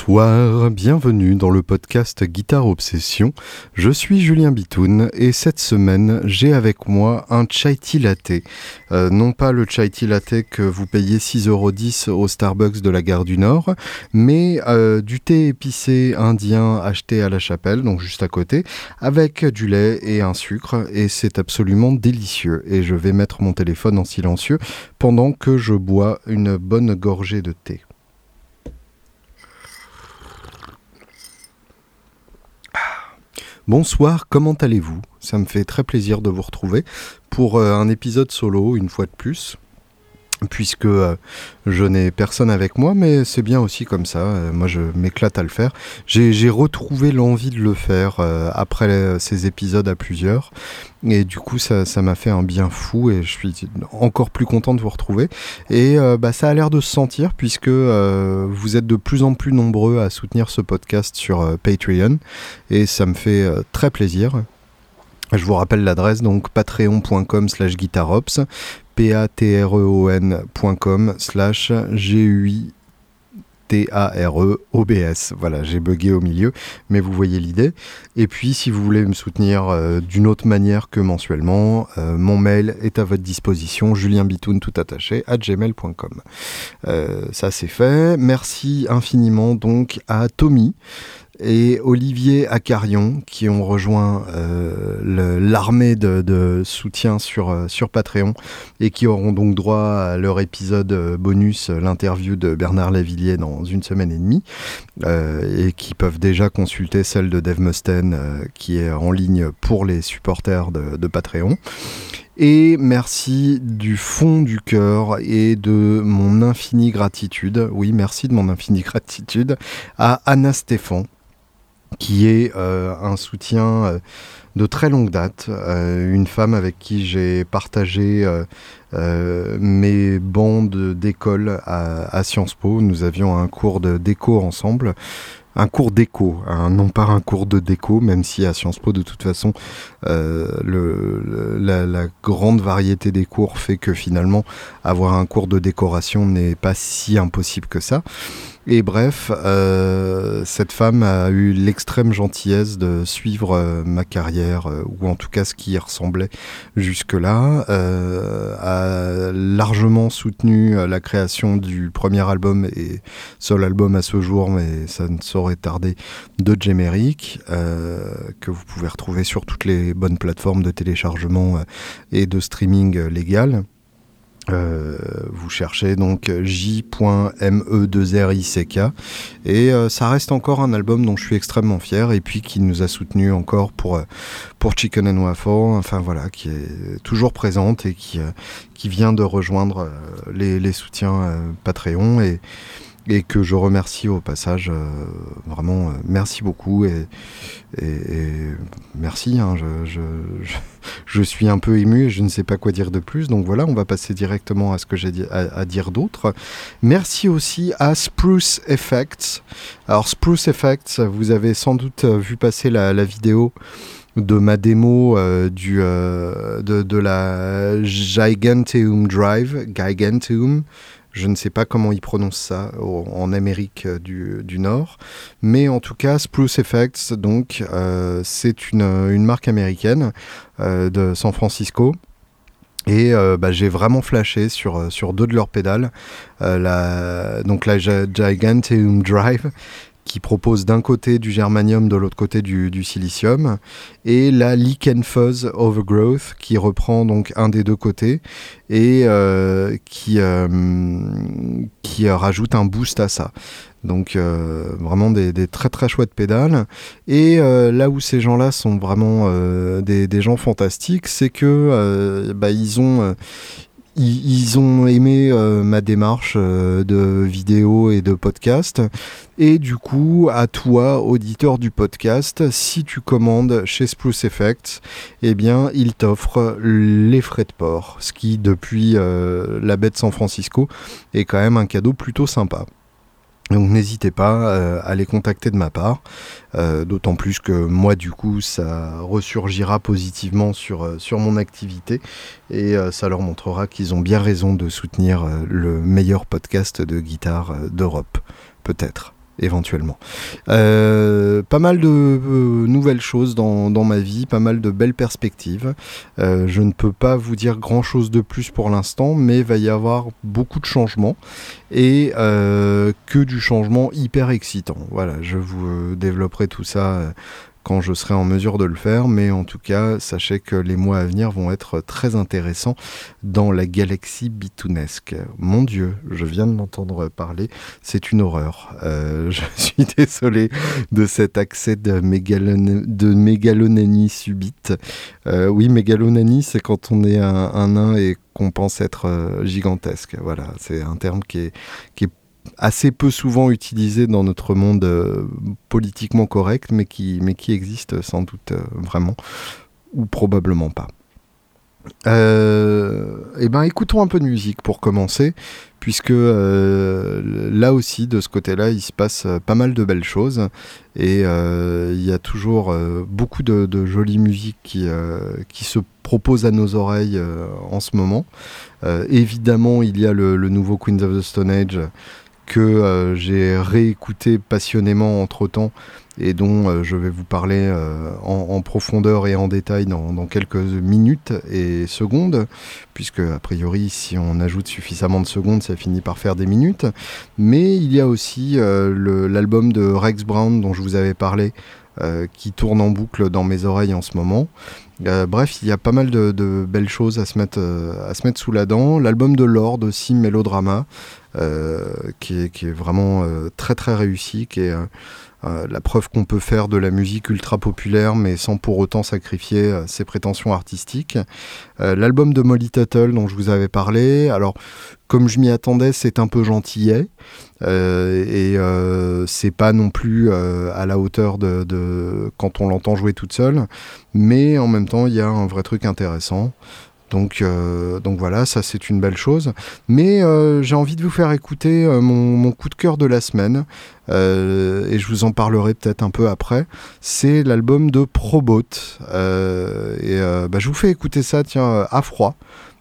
Bonsoir, bienvenue dans le podcast Guitare Obsession. Je suis Julien Bitoun et cette semaine j'ai avec moi un chai tea latte. Euh, non pas le chai tea latte que vous payez 6,10€ au Starbucks de la gare du Nord, mais euh, du thé épicé indien acheté à la chapelle, donc juste à côté, avec du lait et un sucre et c'est absolument délicieux. Et je vais mettre mon téléphone en silencieux pendant que je bois une bonne gorgée de thé. Bonsoir, comment allez-vous? Ça me fait très plaisir de vous retrouver pour euh, un épisode solo, une fois de plus puisque euh, je n'ai personne avec moi, mais c'est bien aussi comme ça. Euh, moi, je m'éclate à le faire. J'ai retrouvé l'envie de le faire euh, après ces épisodes à plusieurs, et du coup, ça m'a fait un bien fou, et je suis encore plus content de vous retrouver. Et bah, ça a l'air de se sentir, puisque vous êtes de plus en plus nombreux à soutenir ce podcast sur Patreon, et ça me fait très plaisir. Je vous rappelle l'adresse donc patreon.com slash guitarops patreon.com slash g T-A-R-E-O-B-S. Voilà, j'ai bugué au milieu, mais vous voyez l'idée. Et puis, si vous voulez me soutenir euh, d'une autre manière que mensuellement, euh, mon mail est à votre disposition, julienbitoun tout attaché, à gmail.com. Euh, ça, c'est fait. Merci infiniment donc à Tommy et Olivier Acarion qui ont rejoint euh, l'armée de, soutien sur, euh, sur Patreon et qui auront donc droit à leur épisode euh, bonus, l'interview de Bernard Lavillier dans une semaine et demie et qui peuvent déjà consulter celle de Dave Mustaine qui est en ligne pour les supporters de, de Patreon. Et merci du fond du cœur et de mon infinie gratitude, oui merci de mon infinie gratitude à Anna Stéphane qui est euh, un soutien euh, de très longue date, euh, une femme avec qui j'ai partagé mes bandes d'école à, Sciences Po. Nous avions un cours de déco ensemble un cours d'écho, hein, non pas un cours de déco, même si à Sciences Po, de toute façon, le, la, la, grande variété des cours fait que finalement, avoir un cours de décoration n'est pas si impossible que ça. Et bref, euh, cette femme a eu l'extrême gentillesse de suivre euh, ma carrière, euh, ou en tout cas ce qui y ressemblait jusque-là, a largement soutenu la création du premier album et seul album à ce jour, mais ça ne saurait tarder, de Jemeric, que vous pouvez retrouver sur toutes les bonnes plateformes de téléchargement et de streaming légal. Euh, vous cherchez donc J.me2rick et euh, ça reste encore un album dont je suis extrêmement fier et puis qui nous a soutenu encore pour, euh, pour Chicken and Waffle, enfin voilà, qui est toujours présente et qui, qui vient de rejoindre les, les soutiens Patreon. Et et que je remercie au passage. Euh, vraiment, euh, merci beaucoup et, merci. Hein, je, suis un peu ému et je ne sais pas quoi dire de plus. Donc voilà, on va passer directement à ce que j'ai à, dire d'autre. Merci aussi à Spruce Effects. Alors Spruce Effects, vous avez sans doute vu passer la, vidéo de ma démo euh, du, de, de, la Giganteum Drive, Giganteum, je ne sais pas comment ils prononcent ça en Amérique euh, du, Nord. Mais en tout cas, Spruce Effects, donc, euh, c'est une, marque américaine euh, de San Francisco. Et bah, j'ai vraiment flashé sur, sur deux de leurs pédales. donc la Giganteum Drive qui propose d'un côté du germanium, de l'autre côté du, silicium, et la Lichen Fuzz Overgrowth qui reprend donc un des deux côtés et euh, qui, euh, qui rajoute un boost à ça. Donc euh, vraiment des, très très chouettes pédales. Et là où ces gens-là sont vraiment des, des, gens fantastiques, c'est que bah, ils ont ils, ont aimé euh, ma démarche euh, de vidéo et de podcast. Et du coup, à toi, auditeur du podcast, si tu commandes chez Spruce Effects, eh bien, ils t'offrent les frais de port. Ce qui, depuis euh, la baie de San Francisco, est quand même un cadeau plutôt sympa. Donc n'hésitez pas euh, à les contacter de ma part, euh, d'autant plus que moi du coup ça ressurgira positivement sur, euh, sur mon activité et ça leur montrera qu'ils ont bien raison de soutenir le meilleur podcast de guitare d'Europe, peut-être. Éventuellement. pas mal de nouvelles choses dans, dans, ma vie, pas mal de belles perspectives. je ne peux pas vous dire grand chose de plus pour l'instant, mais il va y avoir beaucoup de changements et que du changement hyper excitant. Voilà, je vous développerai tout ça quand je serai en mesure de le faire, mais en tout cas, sachez que les mois à venir vont être très intéressants dans la galaxie bitounesque. Mon Dieu, je viens de m'entendre parler, c'est une horreur. Euh, je suis désolé de cet accès de, mégalonanie subite. Euh, oui, mégalonanie, c'est quand on est un, nain et qu'on pense être euh, gigantesque. Voilà, c'est un terme qui est, qui est assez peu souvent utilisé dans notre monde euh, politiquement correct, mais qui, mais existe sans doute euh, vraiment, ou probablement pas. Euh, eh ben, écoutons un peu de musique pour commencer, puisque là aussi, de ce côté-là, il se passe pas mal de belles choses, et il y a toujours beaucoup de, jolies musiques qui, se proposent à nos oreilles en ce moment. évidemment, il y a le, nouveau Queens of the Stone Age que euh, j'ai réécouté passionnément entre-temps et dont euh, je vais vous parler euh, en, profondeur et en détail dans, quelques minutes et secondes, puisque a priori si on ajoute suffisamment de secondes, ça finit par faire des minutes. Mais il y a aussi l'album de Rex Brown dont je vous avais parlé, qui tourne en boucle dans mes oreilles en ce moment. Bref, il y a pas mal de, belles choses à se mettre, à se mettre sous la dent. L'album de Lord aussi, Mélodrama, euh, qui, est, vraiment euh, très très réussi, euh, la preuve qu'on peut faire de la musique ultra populaire mais sans pour autant sacrifier ses prétentions artistiques. L'album de Molly Tuttle dont je vous avais parlé, alors comme je m'y attendais, c'est un peu gentillet et c'est pas non plus à la hauteur de quand on l'entend jouer toute seule, mais en même temps il y a un vrai truc intéressant. Donc, euh, donc voilà, ça c'est une belle chose. Mais euh, j'ai envie de vous faire écouter euh, mon, coup de cœur de la semaine, et je vous en parlerai peut-être un peu après. C'est l'album de Probot. et bah, je vous fais écouter ça, tiens, à froid,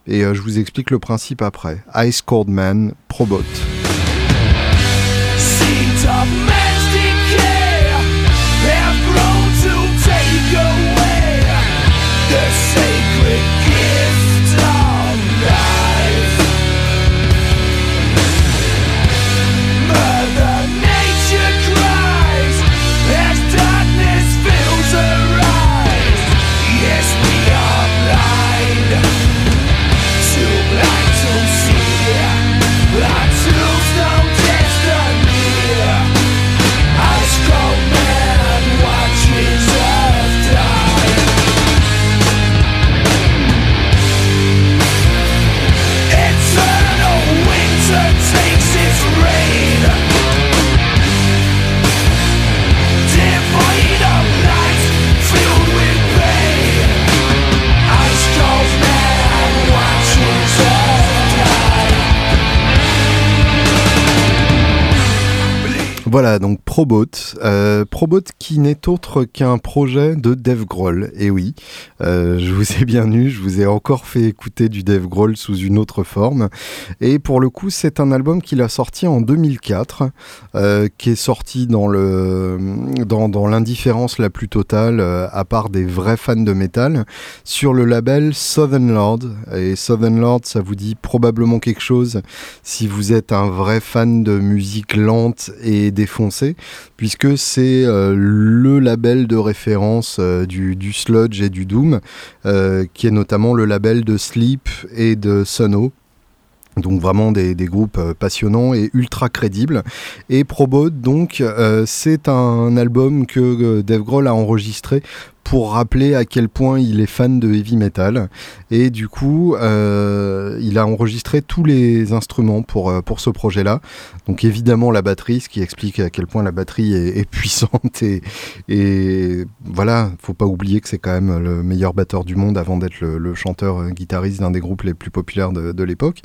et je vous explique le principe après. Ice Cold Man, Probot. uh, Qui n'est autre qu'un projet de Dev Grohl. Et oui, euh, je vous ai bien eu, je vous ai encore fait écouter du Dev Grohl sous une autre forme. Et pour le coup, c'est un album qu'il a sorti en 2004, euh, qui est sorti dans le dans, l'indifférence la plus totale, à part des vrais fans de métal, sur le label Southern Lord. Et Southern Lord, ça vous dit probablement quelque chose si vous êtes un vrai fan de musique lente et défoncé, puisque c'est euh, le label de référence euh, du, sludge et du doom, euh, qui est notamment le label de Sleep et de Sono. Donc vraiment des, groupes passionnants et ultra crédibles. Et Probot, donc, c'est un album que Dave Grohl a enregistré pour rappeler à quel point il est fan de heavy metal. Et du coup, euh, il a enregistré tous les instruments pour, euh, pour ce projet-là. Donc évidemment la batterie, ce qui explique à quel point la batterie est, puissante. Et, et voilà, faut pas oublier que c'est quand même le meilleur batteur du monde avant d'être le, chanteur euh, d'un des groupes les plus populaires de, l'époque.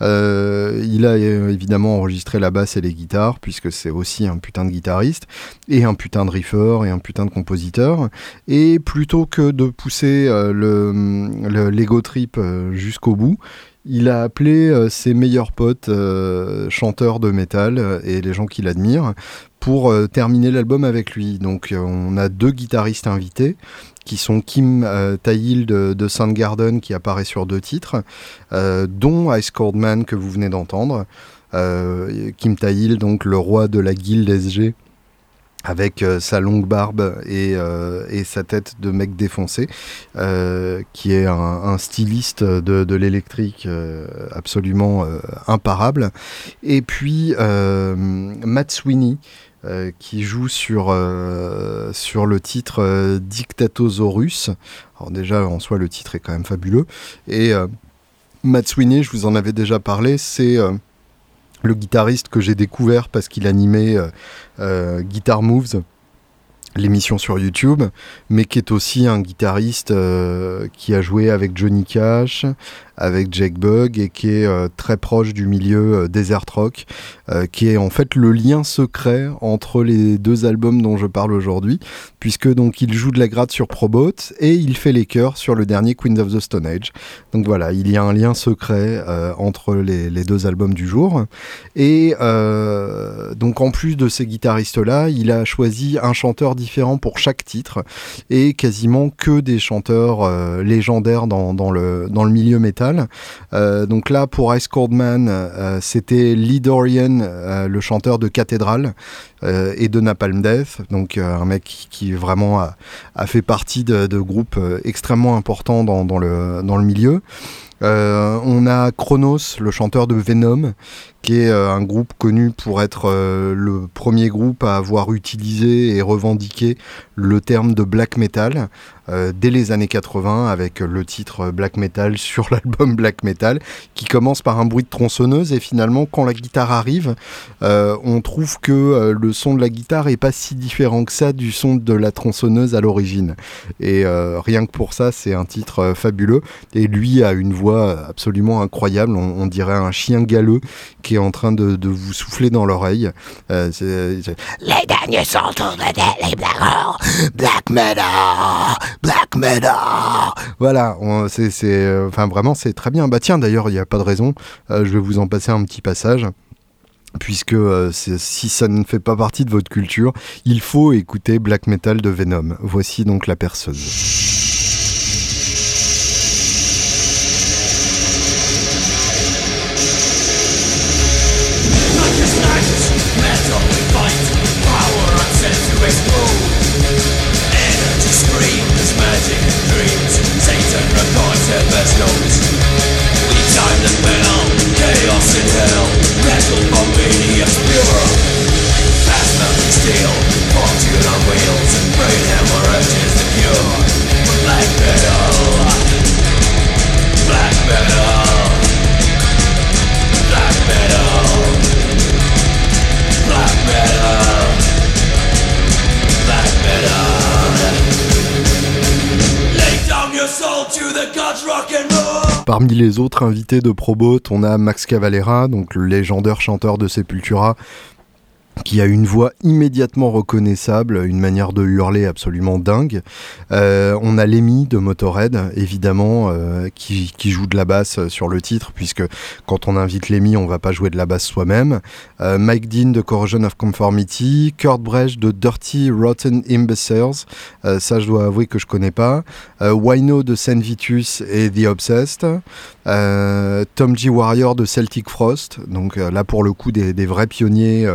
il a évidemment enregistré la basse et les guitares, puisque c'est aussi un putain de guitariste, et un putain de riffer, et un putain de compositeur. Et plutôt que de pousser euh, le, l'ego trip euh, jusqu'au bout, il a appelé euh, ses meilleurs potes chanteurs de métal et les gens qui l'admirent pour terminer l'album avec lui. Donc on a deux guitaristes invités qui sont Kim euh, de, de Soundgarden qui apparaît sur deux titres, dont Ice Cold Man que vous venez d'entendre. Kim Tail, donc le roi de la guilde SG, avec euh, sa longue barbe et, euh, et, sa tête de mec défoncé, euh, qui est un, styliste de, l'électrique absolument imparable. Et puis Matt Sweeney, qui joue sur, sur le titre Dictatosaurus. Alors déjà, en soi, le titre est quand même fabuleux. Et Matt Sweeney, je vous en avais déjà parlé, c'est le guitariste que j'ai découvert parce qu'il animait euh, euh, Guitar Moves l'émission sur YouTube, mais qui est aussi un guitariste euh, qui a joué avec Johnny Cash, avec Jake Bug et qui est euh, très proche du milieu euh, desert rock, qui est en fait le lien secret entre les deux albums dont je parle aujourd'hui, puisque donc il joue de la gratte sur Probot et il fait les chœurs sur le dernier Queens of the Stone Age. Donc voilà, il y a un lien secret entre les, deux albums du jour. Et donc en plus de ces guitaristes-là, il a choisi un chanteur différent pour chaque titre et quasiment que des chanteurs euh, légendaires dans, dans, le, dans le milieu métal. Euh, donc là, pour Ice Cold Man, euh, c'était Lee Dorian, le chanteur de Cathédrale et de Napalm Death, donc un mec qui, vraiment a, fait partie de, groupes extrêmement importants dans, le, milieu. Euh, on a Chronos, le chanteur de Venom, qui est euh, un groupe connu pour être euh, le premier groupe à avoir utilisé et revendiqué le terme de black metal dès les années 80 avec le titre black metal sur l'album black metal qui commence par un bruit de tronçonneuse et finalement quand la guitare arrive on trouve que le son de la guitare est pas si différent que ça du son de la tronçonneuse à l'origine et rien que pour ça c'est un titre fabuleux et lui a une voix absolument incroyable. On, dirait un chien galeux est en train de, vous souffler dans l'oreille. Euh, les derniers sont les Black Metal, Black Metal. Voilà, c'est, euh, enfin vraiment c'est très bien. Bah tiens d'ailleurs il n'y a pas de raison. Euh, je vais vous en passer un petit passage puisque si ça ne fait pas partie de votre culture, il faut écouter Black Metal de Venom. Voici donc la perceuse. Parmi les autres invités de Probot, on a Max Cavalera, donc le légendaire chanteur de Sepultura, qui a une voix immédiatement reconnaissable, une manière de hurler absolument dingue. Euh, on a Lemmy de Motorhead, évidemment, euh, qui, joue de la basse sur le titre, puisque quand on invite Lemmy, on va pas jouer de la basse soi-même. Euh, Mike Dean de Corrosion of Conformity, Kurt Brecht de Dirty Rotten Imbeciles, ça je dois avouer que je connais pas. Wino de Saint Vitus et The Obsessed. Tom G. Warrior de Celtic Frost, donc là pour le coup des vrais pionniers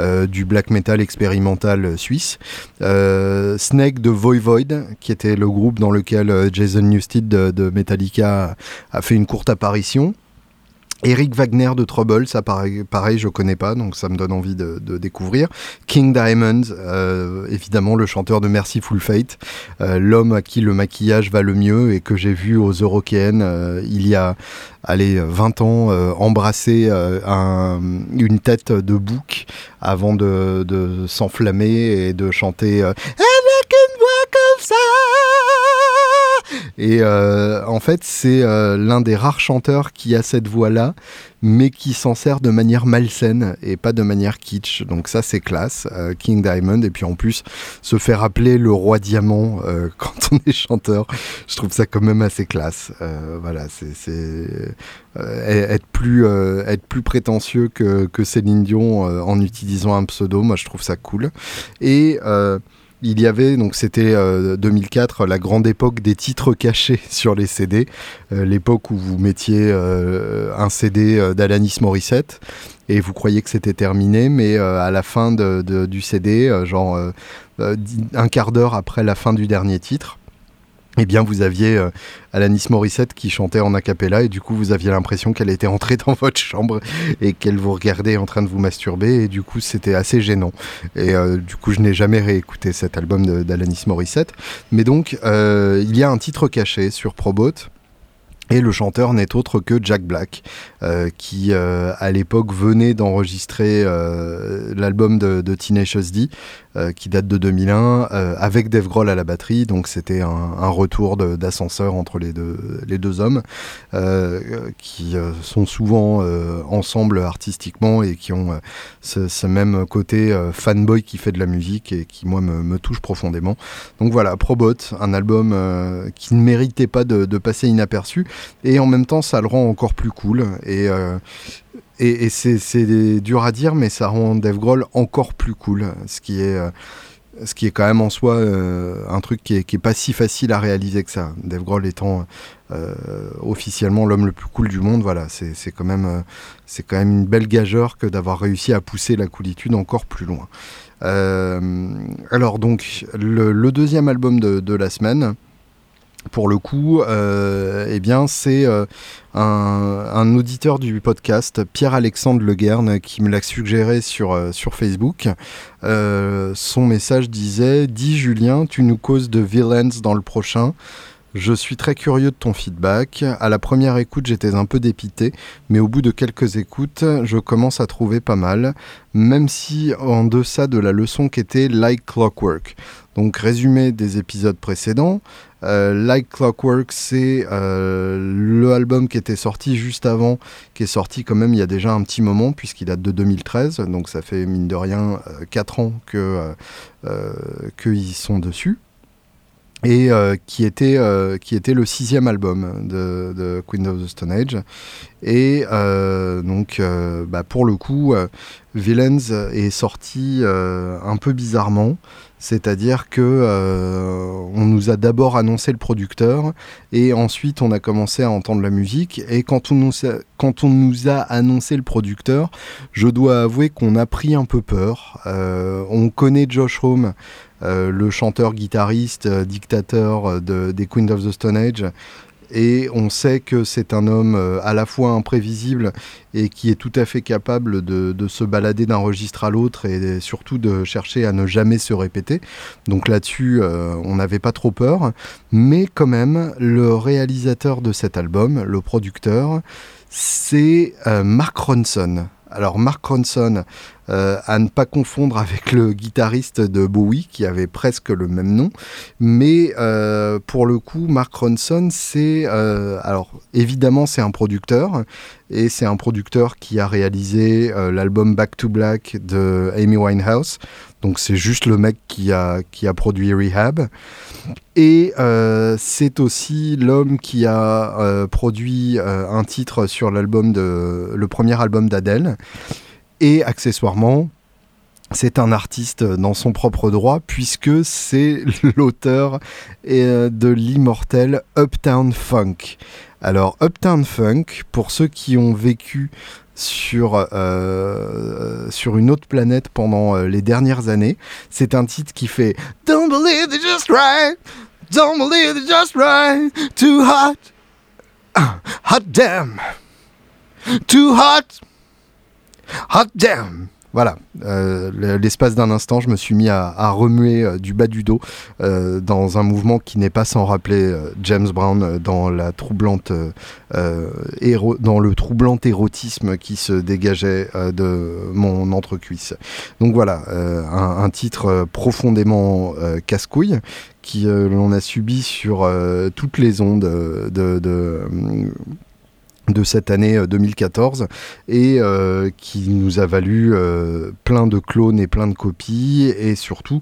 euh, du black metal expérimental suisse. Euh, Snake de Voivod, qui était le groupe dans lequel euh, Jason Newsted de, Metallica a fait une courte apparition. Eric Wagner de Trouble, ça pareil, pareil, je connais pas, donc ça me donne envie de, découvrir. King Diamond, évidemment le chanteur de Mercyful Fate, l'homme à qui le maquillage va le mieux et que j'ai vu aux Eurokéennes il y a allez, 20 ans, euh, embrasser euh, une tête de bouc avant de, s'enflammer et de chanter euh, avec une voix comme ça Et en fait, c'est l'un des rares chanteurs qui a cette voix-là, mais qui s'en sert de manière malsaine et pas de manière kitsch. Donc ça, c'est classe, King Diamond. Et puis en plus, se faire appeler le roi diamant quand on est chanteur, je trouve ça quand même assez classe. voilà, c'est être plus être plus prétentieux que, que Céline Dion en utilisant un pseudo. Moi, je trouve ça cool. Et il y avait, donc c'était 2004, euh, la grande époque des titres cachés sur les CD, euh, l'époque où vous mettiez euh, un CD d'Alanis Morissette et vous croyez que c'était terminé, mais à la fin du CD, genre un quart d'heure après la fin du dernier titre, eh bien, vous aviez euh, Alanis Morissette qui chantait en a cappella et du coup, vous aviez l'impression qu'elle était entrée dans votre chambre et qu'elle vous regardait en train de vous masturber et du coup, c'était assez gênant. Et euh, du coup, je n'ai jamais réécouté cet album d'Alanis Morissette. Mais donc, euh, il y a un titre caché sur Probot. Et le chanteur n'est autre que Jack Black, qui à l'époque venait d'enregistrer l'album de, de Tenacious D, euh, qui date de 2001, euh, avec Dave Grohl à la batterie. Donc c'était un, retour d'ascenseur entre les deux, hommes, euh, qui sont souvent ensemble artistiquement et qui ont ce, même côté fanboy qui fait de la musique et qui, moi, me, me touche profondément. Donc voilà, Probot, un album qui ne méritait pas de, de, passer inaperçu, et en même temps, ça le rend encore plus cool. Et et, c'est dur à dire, mais ça rend Dave Grohl encore plus cool, ce qui est, euh, ce qui est quand même en soi euh, un truc qui est, pas si facile à réaliser que ça. Dave Grohl étant euh, officiellement l'homme le plus cool du monde, voilà, c'est quand même c'est quand même une belle gageure que d'avoir réussi à pousser la coolitude encore plus loin. alors donc le, deuxième album de la semaine pour le coup, euh, eh bien, c'est euh, un, auditeur du podcast, Pierre-Alexandre Leguerne, qui me l'a suggéré sur, euh, sur Facebook. son message disait Dis Julien, tu nous causes de villains dans le prochain. Je suis très curieux de ton feedback. À la première écoute, j'étais un peu dépité, mais au bout de quelques écoutes, je commence à trouver pas mal, même si en deçà de la leçon qu'était Like Clockwork. Donc, résumé des épisodes précédents. Euh, like Clockwork, c'est euh, le album qui était sorti juste avant, qui est sorti quand même il y a déjà un petit moment, puisqu'il date de 2013, donc ça fait mine de rien 4 euh, ans que qu'ils sont dessus et qui, était, qui était le sixième album de, de, Queen of the Stone Age. Et donc, bah, pour le coup, Villains est sorti un peu bizarrement. C'est-à-dire que euh, on nous a d'abord annoncé le producteur et ensuite on a commencé à entendre la musique. Et quand on nous a, annoncé le producteur, je dois avouer qu'on a pris un peu peur. Euh, on connaît Josh Home, euh, le chanteur-guitariste, dictateur de, des Queens of the Stone Age et on sait que c'est un homme euh, à la fois imprévisible et qui est tout à fait capable de, se balader d'un registre à l'autre et surtout de chercher à ne jamais se répéter. Donc là-dessus, euh, on n'avait pas trop peur. Mais quand même, le réalisateur de cet album, le producteur, c'est euh, Mark Ronson. Alors Mark Ronson, euh, à ne pas confondre avec le guitariste de Bowie qui avait presque le même nom, mais euh, pour le coup, Mark Ronson, c'est euh, alors évidemment c'est un producteur et c'est un producteur qui a réalisé l'album Back to Black de Amy Winehouse. Donc c'est juste le mec qui a, qui a produit Rehab. Et c'est aussi l'homme qui a produit un titre sur l'album de le premier album d'Adèle. Et accessoirement, c'est un artiste dans son propre droit puisque c'est l'auteur euh, de l'immortel Uptown Funk. Alors Uptown Funk, pour ceux qui ont vécu sur, euh, une autre planète pendant euh, les dernières années, c'est un titre qui fait Don't believe it's just right, don't believe it's just right, too hot, hot damn, too hot. Hot damn! Voilà, l'espace d'un instant, je me suis mis à, remuer du bas du dos dans un mouvement qui n'est pas sans rappeler James Brown dans la troublante dans le troublant érotisme qui se dégageait de mon entrecuisse. Donc voilà, un, titre profondément casse-couille qui l'on a subi sur toutes les ondes de de cette année 2014 euh, et euh, qui nous a valu euh, plein de clones et plein de copies et surtout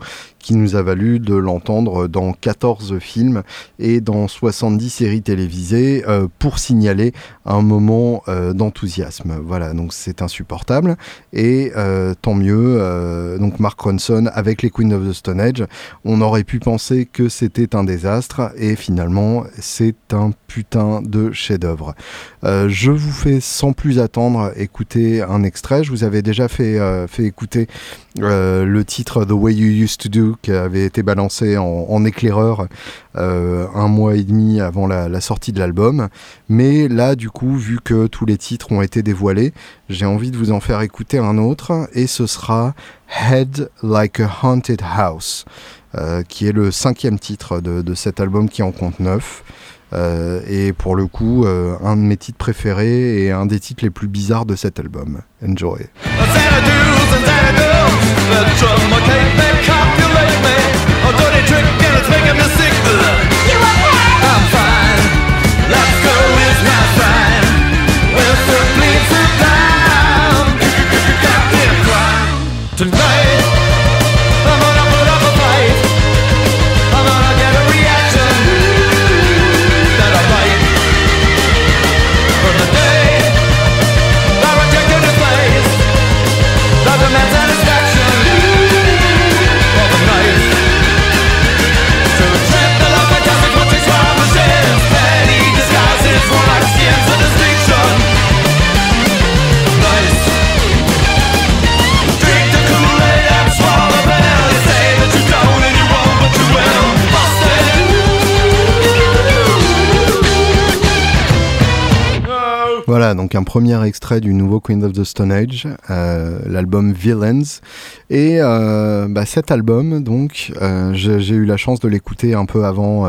qui nous a valu de l'entendre dans 14 films et dans 70 séries télévisées pour signaler un moment d'enthousiasme. Voilà, donc c'est insupportable et tant mieux. donc Mark Ronson avec les Queen of the Stone Age, on aurait pu penser que c'était un désastre et finalement c'est un putain de chef-d'œuvre. Euh, je vous fais sans plus attendre écouter un extrait. Je vous avais déjà fait, euh, fait écouter euh, le titre The Way You Used to Do qui avait été balancé en, éclaireur un mois et demi avant la, sortie de l'album. Mais là, du coup, vu que tous les titres ont été dévoilés, j'ai envie de vous en faire écouter un autre et ce sera Head Like a Haunted House. qui est le cinquième titre de, cet album qui en compte neuf. Euh, et pour le coup, euh, un de mes titres préférés et un des titres les plus bizarres de cet album. Enjoy. You okay? I'm fine. Let's go, it's my. Voilà, donc un premier extrait du nouveau Queen of the Stone Age, euh, l'album Villains. Et euh, bah, cet album, donc, euh, j'ai eu la chance de l'écouter un peu avant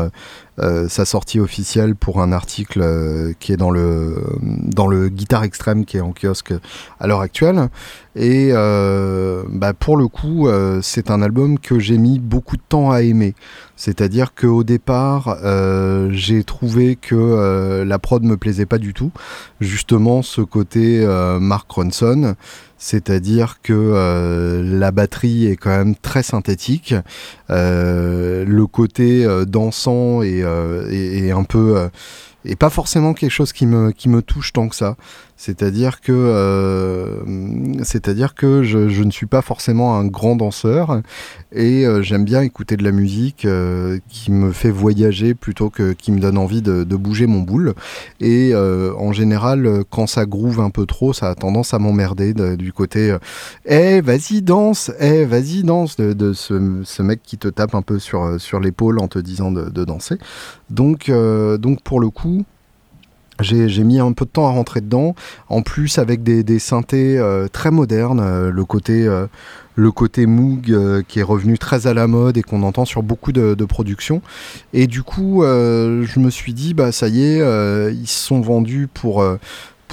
sa sortie officielle pour un article qui est dans le, dans le Guitare Extrême qui est en kiosque à l'heure actuelle. Et bah, pour le coup, c'est un album que j'ai mis beaucoup de temps à aimer. C'est-à-dire qu'au départ, euh, j'ai trouvé que euh, la prod me plaisait pas du tout. Justement, ce côté euh, Mark Ronson, c'est-à-dire que la batterie est quand même très synthétique. le côté dansant et, un peu et pas forcément quelque chose qui me, qui me touche tant que ça. C'est-à-dire que, euh, je, ne suis pas forcément un grand danseur et euh, j'aime bien écouter de la musique euh, qui me fait voyager plutôt que qui me donne envie de, bouger mon boule. Et en général, quand ça groove un peu trop, ça a tendance à m'emmerder du côté Eh, vas-y, danse Eh, vas-y, danse de, ce, mec qui te tape un peu sur, sur l'épaule en te disant de, de danser. Donc, donc, pour le coup, j'ai mis un peu de temps à rentrer dedans. En plus, avec des, synthés euh, très modernes, euh, le côté, euh, le côté Moog qui est revenu très à la mode et qu'on entend sur beaucoup de, productions. Et du coup, je me suis dit, bah ça y est, ils se sont vendus pour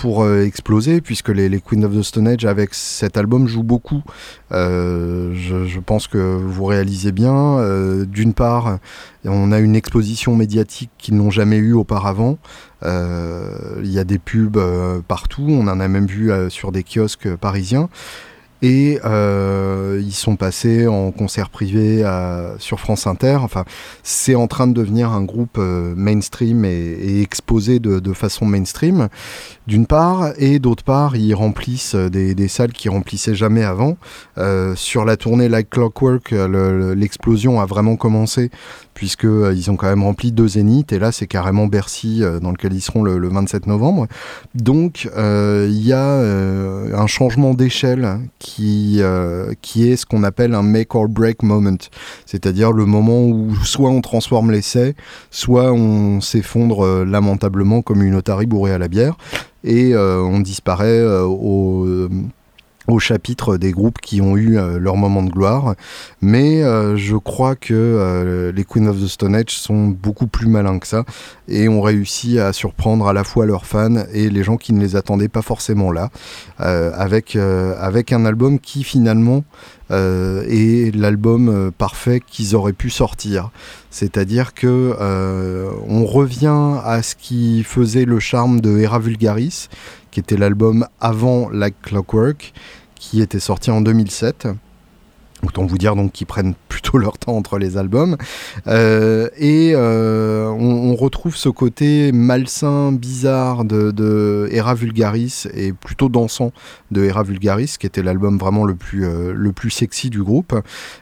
pour exploser, puisque les, Queen of the Stone Age avec cet album jouent beaucoup. je, je, pense que vous réalisez bien. D'une part, on a une exposition médiatique qu'ils n'ont jamais eu auparavant. Euh, il y a des pubs euh, partout, on en a même vu euh, sur des kiosques parisiens. Et euh, ils sont passés en concert privé sur France Inter. Enfin, c'est en train de devenir un groupe euh, mainstream et, exposé de, façon mainstream, d'une part, et d'autre part, ils remplissent des, salles qui remplissaient jamais avant. Euh, sur la tournée Like Clockwork, l'explosion a vraiment commencé puisque ils ont quand même rempli deux zéniths et là c'est carrément Bercy dans lequel ils seront le, le 27 novembre. Donc il y a un changement d'échelle qui, euh, est ce qu'on appelle un make or break moment, c'est-à-dire le moment où soit on transforme l'essai, soit on s'effondre euh, lamentablement comme une otarie bourrée à la bière, et euh, on disparaît au au chapitre des groupes qui ont eu euh, leur moment de gloire. Mais euh, je crois que euh, les Queen of the Stone Age sont beaucoup plus malins que ça et ont réussi à surprendre à la fois leurs fans et les gens qui ne les attendaient pas forcément là, avec, avec un album qui finalement est l'album parfait qu'ils auraient pu sortir. C'est-à-dire que on revient à ce qui faisait le charme de Hera Vulgaris, qui était l'album avant Like Clockwork, qui était sorti en 2007. Autant vous dire donc qu'ils prennent plutôt leur temps entre les albums. Euh, et euh, on, retrouve ce côté malsain, bizarre de, de Era Vulgaris et plutôt dansant de Era Vulgaris, qui était l'album vraiment le plus, euh, le plus sexy du groupe.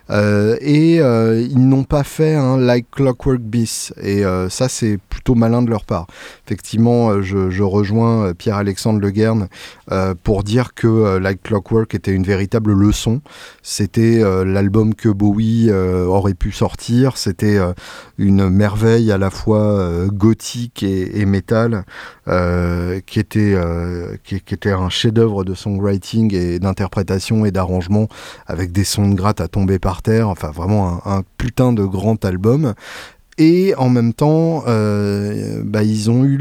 et ils n'ont pas fait un Like Clockwork Bis. Et ça, c'est plutôt malin de leur part. Effectivement, je, je rejoins Pierre-Alexandre Le Guern pour dire que Like Clockwork était une véritable leçon. C'était l'album que Bowie euh, aurait pu sortir. C'était euh, une merveille à la fois gothique et, métal, qui, était, qui, était un chef-d'œuvre de songwriting et d'interprétation et d'arrangement, avec des sons de gratte à tomber par terre. Enfin, vraiment un, putain de grand album. Et en même temps, bah, ils ont eu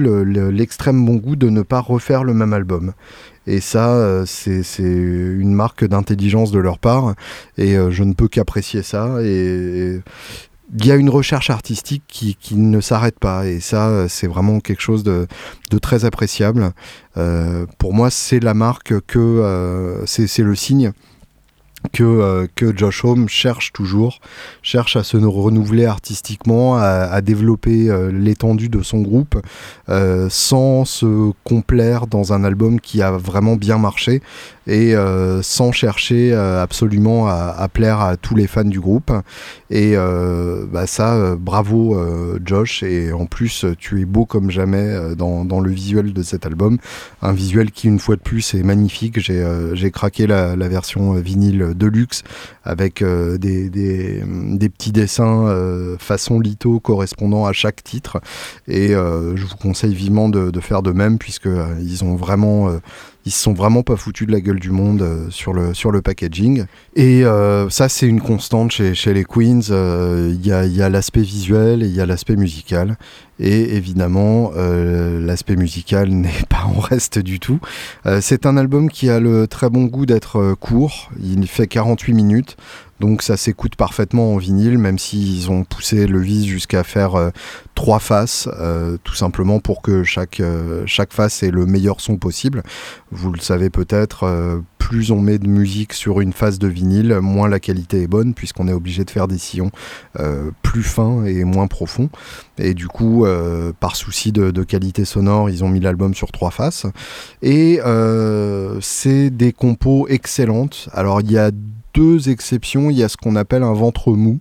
l'extrême bon goût de ne pas refaire le même album. Et ça, euh, c'est une marque d'intelligence de leur part. Et euh, je ne peux qu'apprécier ça. Et, il y a une recherche artistique qui, ne s'arrête pas et ça c'est vraiment quelque chose de, très appréciable. Euh, pour moi c'est la marque que euh, c'est le signe que, euh, que Josh Homme cherche toujours, cherche à se renouveler artistiquement, à, développer euh, l'étendue de son groupe, euh, sans se complaire dans un album qui a vraiment bien marché et sans chercher absolument à, plaire à tous les fans du groupe. Et bah ça, bravo Josh, et en plus tu es beau comme jamais dans, le visuel de cet album, un visuel qui une fois de plus est magnifique. J'ai craqué la version vinyle de luxe avec euh, des, des, petits dessins euh, façon litho correspondant à chaque titre. Et euh, je vous conseille vivement de, de faire de même puisque ils ont vraiment ils se sont vraiment pas foutus de la gueule du monde sur, le, sur le packaging. Et ça, c'est une constante chez, chez les Queens. Il y a, y a l'aspect visuel et il y a l'aspect musical. Et évidemment, l'aspect musical n'est pas en reste du tout. c'est un album qui a le très bon goût d'être court. Il fait 48 minutes. Donc ça s'écoute parfaitement en vinyle, même s'ils ont poussé le vis jusqu'à faire euh, trois faces, euh, tout simplement pour que chaque, euh, chaque face ait le meilleur son possible. Vous le savez peut-être, plus on met de musique sur une face de vinyle, moins la qualité est bonne, puisqu'on est obligé de faire des sillons plus fins et moins profonds. Et du coup, par souci de, de, qualité sonore, ils ont mis l'album sur trois faces. Et c'est des compos excellentes. Alors il y a deux exceptions. Il y a ce qu'on appelle un ventre mou,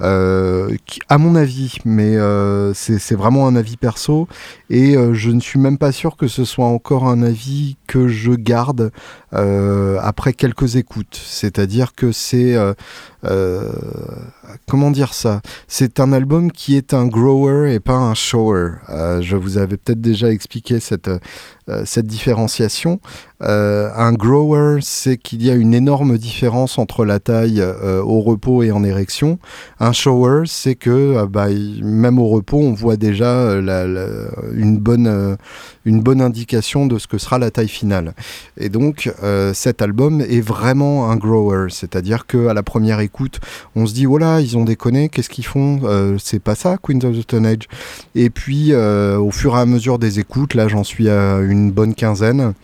euh, à mon avis, mais euh, c'est vraiment un avis perso, et euh, je ne suis même pas sûr que ce soit encore un avis que je garde après quelques écoutes. C'est-à-dire que c'est comment dire ça? C'est un album qui est un grower et pas un shower. je vous avais peut-être déjà expliqué cette euh, cette différenciation. Euh, un grower, c'est qu'il y a une énorme différence entre la taille euh, au repos et en érection. Un shower, c'est que bah, même au repos, on voit déjà une, bonne, une bonne indication de ce que sera la taille finale. Et donc, cet album est vraiment un grower, c'est-à-dire qu'à la première écoute, on se dit, voilà, ils ont déconné, qu'est-ce qu'ils font C'est pas ça, Queens of the Stone Age. Et puis, au fur et à mesure des écoutes, là, j'en suis à une bonne quinzaine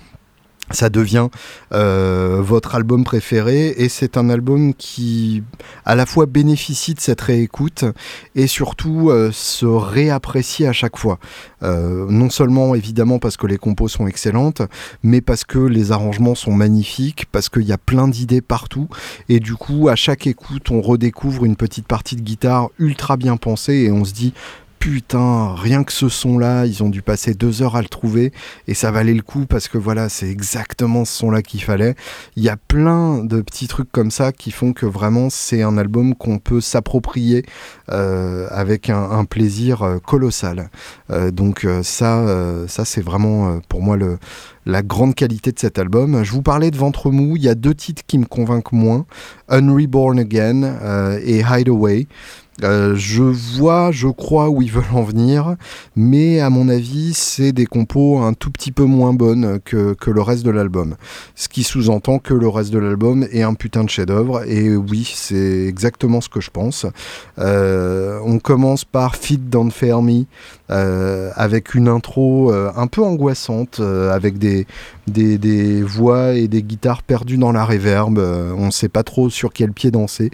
ça devient euh, votre album préféré et c'est un album qui à la fois bénéficie de cette réécoute et surtout euh, se réapprécie à chaque fois. Euh, non seulement évidemment parce que les compos sont excellentes, mais parce que les arrangements sont magnifiques, parce qu'il y a plein d'idées partout et du coup à chaque écoute on redécouvre une petite partie de guitare ultra bien pensée et on se dit putain, rien que ce son-là, ils ont dû passer deux heures à le trouver et ça valait le coup parce que voilà, c'est exactement ce son-là qu'il fallait. Il y a plein de petits trucs comme ça qui font que vraiment c'est un album qu'on peut s'approprier euh, avec un, plaisir euh, colossal. Euh, donc ça, ça c'est vraiment pour moi la grande qualité de cet album. Je vous parlais de Ventre Mou, il y a deux titres qui me convainquent moins, Unreborn Again et Hideaway. Euh, je vois, je crois où ils veulent en venir, mais à mon avis, c'est des compos un tout petit peu moins bonnes que, le reste de l'album. Ce qui sous-entend que le reste de l'album est un putain de chef-d'œuvre, et oui, c'est exactement ce que je pense. Euh, on commence par Fit Don't Fair Me, avec une intro un peu angoissante, avec des, voix et des guitares perdues dans la réverb. on ne sait pas trop sur quel pied danser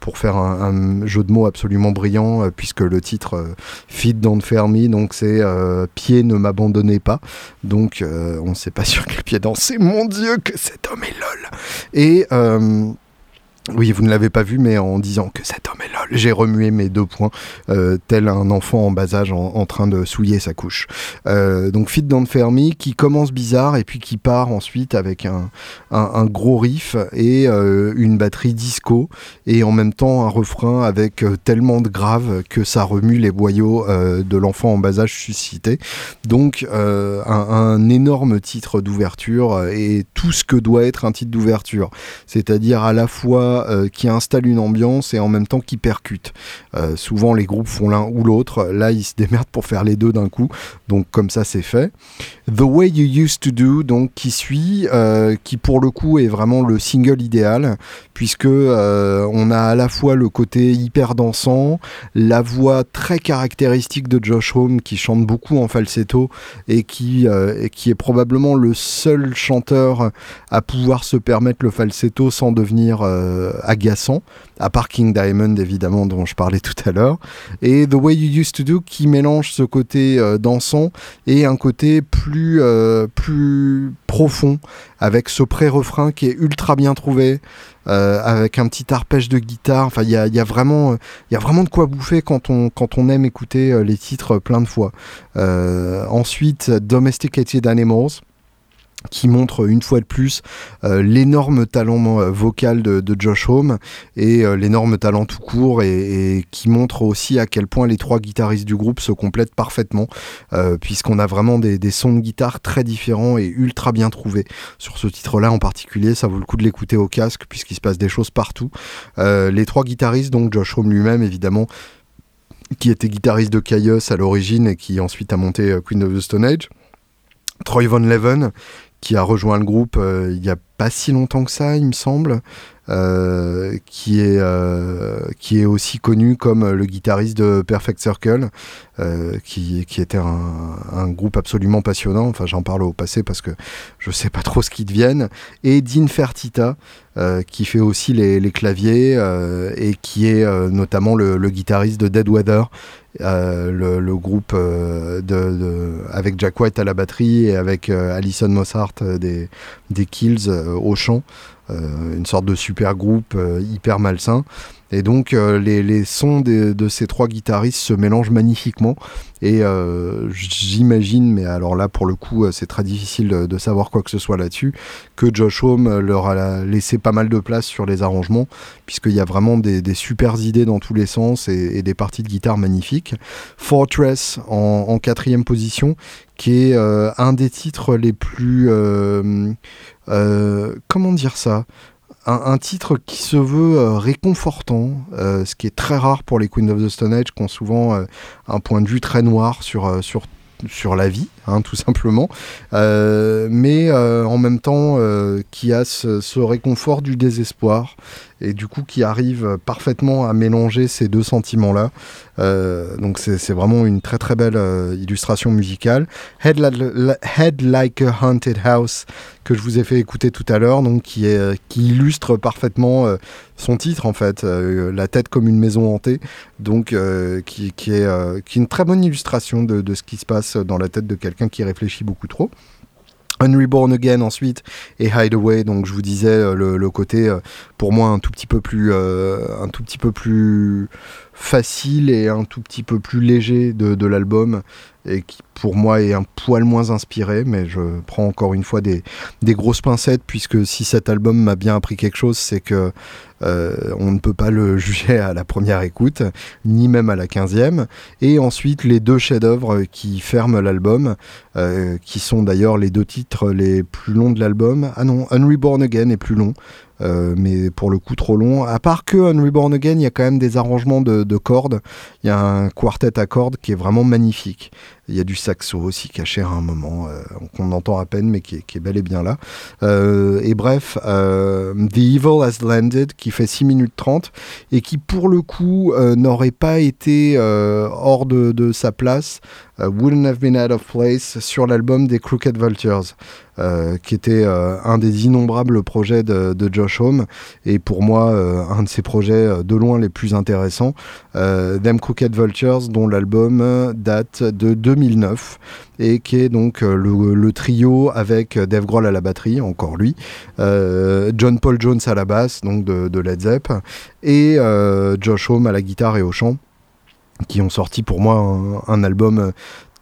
pour faire un, jeu de mots absolument brillant, euh, puisque le titre euh, Fit Don't Fermi, donc c'est euh, Pied ne m'abandonnez pas. Donc on ne sait pas sur quel pied danser. Mon Dieu, que cet homme est lol. Et oui, vous ne l'avez pas vu, mais en disant que cet homme est lol, j'ai remué mes deux points, euh, tel un enfant en bas âge en, train de souiller sa couche. Euh, donc Fit Don't Fermi, qui commence bizarre et puis qui part ensuite avec un, un, gros riff et euh, une batterie disco et en même temps un refrain avec tellement de grave que ça remue les boyaux de l'enfant en bas âge suscité. Donc un énorme titre d'ouverture et tout ce que doit être un titre d'ouverture, c'est-à-dire à la fois euh, qui installe une ambiance et en même temps qui percute. Euh, souvent les groupes font l'un ou l'autre, là ils se démerdent pour faire les deux d'un coup, donc comme ça c'est fait. The Way You Used to Do, donc qui suit, euh, qui pour le coup est vraiment le single idéal, puisque on a à la fois le côté hyper dansant, la voix très caractéristique de Josh Home qui chante beaucoup en falsetto et qui, est probablement le seul chanteur à pouvoir se permettre le falsetto sans devenir agaçant, à part King Diamond évidemment dont je parlais tout à l'heure, et The Way You Used to Do qui mélange ce côté euh, dansant et un côté plus, euh, plus profond avec ce pré-refrain qui est ultra bien trouvé. avec un petit arpège de guitare. Enfin, il y a, y, a vraiment, y a vraiment de quoi bouffer quand on, quand on aime écouter les titres plein de fois. ensuite, Domesticated Animals qui montre une fois de plus euh, l'énorme talent euh, vocal de, Josh Home et euh, l'énorme talent tout court et, qui montre aussi à quel point les trois guitaristes du groupe se complètent parfaitement puisqu'on a vraiment des, sons de guitare très différents et ultra bien trouvés sur ce titre-là en particulier. Ça vaut le coup de l'écouter au casque puisqu'il se passe des choses partout. les trois guitaristes, donc Josh Home lui-même évidemment, qui était guitariste de Chaos à l'origine et qui ensuite a monté Queen of the Stone Age. Troy Von Leven, qui a rejoint le groupe euh, il n'y a pas si longtemps que ça, il me semble, euh, qui, est, euh, qui est aussi connu comme le guitariste de Perfect Circle, qui, qui, était un, groupe absolument passionnant. Enfin, j'en parle au passé parce que je sais pas trop ce qu'ils deviennent. Et Dean Fertita, qui fait aussi les, les claviers et qui est notamment le, le, guitariste de Dead Weather, euh, le, groupe euh, de, avec Jack White à la batterie et avec euh, Alison Mossart des, des Kills au chant. Une sorte de super groupe hyper malsain. Et donc euh, les, sons de ces trois guitaristes se mélangent magnifiquement. Et euh, j'imagine, mais alors là pour le coup euh, c'est très difficile de, savoir quoi que ce soit là-dessus, que Josh Home leur a laissé pas mal de place sur les arrangements, puisqu'il y a vraiment des, super idées dans tous les sens et, des parties de guitare magnifiques. Fortress en, quatrième position, qui est un des titres les plus... comment dire ça? Un, titre qui se veut euh, réconfortant, euh, ce qui est très rare pour les Queen of the Stone Age, qui ont souvent euh, un point de vue très noir sur, sur, sur la vie, hein, tout simplement, mais en même temps qui a ce, réconfort du désespoir et du coup qui arrive parfaitement à mélanger ces deux sentiments-là. Euh, donc c'est vraiment une très très belle euh, illustration musicale. Head, Like a Haunted House que je vous ai fait écouter tout à l'heure, donc qui, illustre parfaitement euh, son titre en fait, la tête comme une maison hantée, donc qui, qui, est, qui est une très bonne illustration de, de ce qui se passe dans la tête de quelqu'un qui réfléchit beaucoup trop. Unreborn Again ensuite et Hideaway donc je vous disais le, le côté pour moi un tout petit peu plus un tout petit peu plus facile et un tout petit peu plus léger de, l'album et qui pour moi est un poil moins inspiré, mais je prends encore une fois des, grosses pincettes puisque si cet album m'a bien appris quelque chose, c'est que euh, on ne peut pas le juger à la première écoute, ni même à la quinzième. Et ensuite les deux chefs-d'œuvre qui ferment l'album, euh, qui sont d'ailleurs les deux titres les plus longs de l'album. Ah non, Unreborn Again est plus long. Euh, mais pour le coup trop long. À part que Unreborn Again, il y a quand même des arrangements de, cordes. Il y a un quartet à cordes qui est vraiment magnifique. Il y a du saxo aussi caché à un moment, euh, qu'on entend à peine, mais qui est, bel et bien là. Euh, et bref, The Evil Has Landed, qui fait 6 minutes 30, et qui pour le coup n'aurait pas été hors de, sa place, Wouldn't Have Been Out of Place, sur l'album des Crooked Vultures. Euh, qui était euh, un des innombrables projets de, Josh Home et pour moi euh, un de ses projets de loin les plus intéressants. Them Crooked Vultures, dont l'album date de 2009 et qui est donc le, trio avec Dave Grohl à la batterie, encore lui, John Paul Jones à la basse, donc de, Led Zepp, et Josh Home à la guitare et au chant qui ont sorti pour moi un album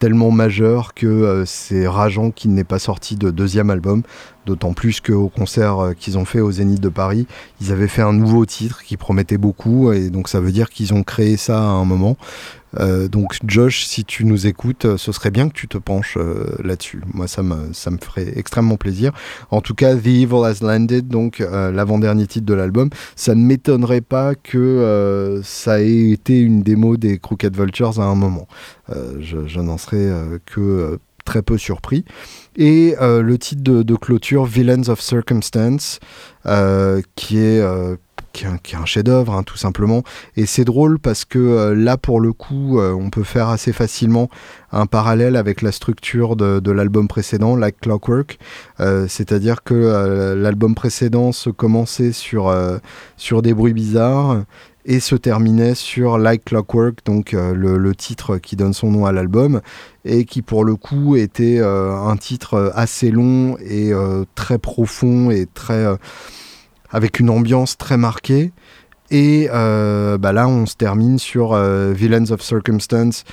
tellement majeur que euh, c'est rageant qu'il n'ait pas sorti de deuxième album. D'autant plus qu'au concert euh, qu'ils ont fait au Zénith de Paris, ils avaient fait un nouveau titre qui promettait beaucoup. Et donc ça veut dire qu'ils ont créé ça à un moment. Euh, donc Josh, si tu nous écoutes, euh, ce serait bien que tu te penches euh, là-dessus. Moi, ça me, ça me ferait extrêmement plaisir. En tout cas, The Evil Has Landed, donc l'avant-dernier titre de l'album, ça ne m'étonnerait pas que ça ait été une démo des Crooked Vultures à un moment. je, n'en serais que très peu surpris. Et le titre de, de, clôture, Villains of Circumstance, qui est qui est un, chef-d'œuvre, hein, tout simplement. Et c'est drôle parce que euh, là, pour le coup, euh, on peut faire assez facilement un parallèle avec la structure de, l'album précédent, Like Clockwork. Euh, c'est-à-dire que l'album précédent se commençait sur, sur des bruits bizarres et se terminait sur Like Clockwork, donc le, le, titre qui donne son nom à l'album, et qui pour le coup était un titre assez long et très profond et très avec une ambiance très marquée. Et euh, bah là, on se termine sur euh, Villains of Circumstance,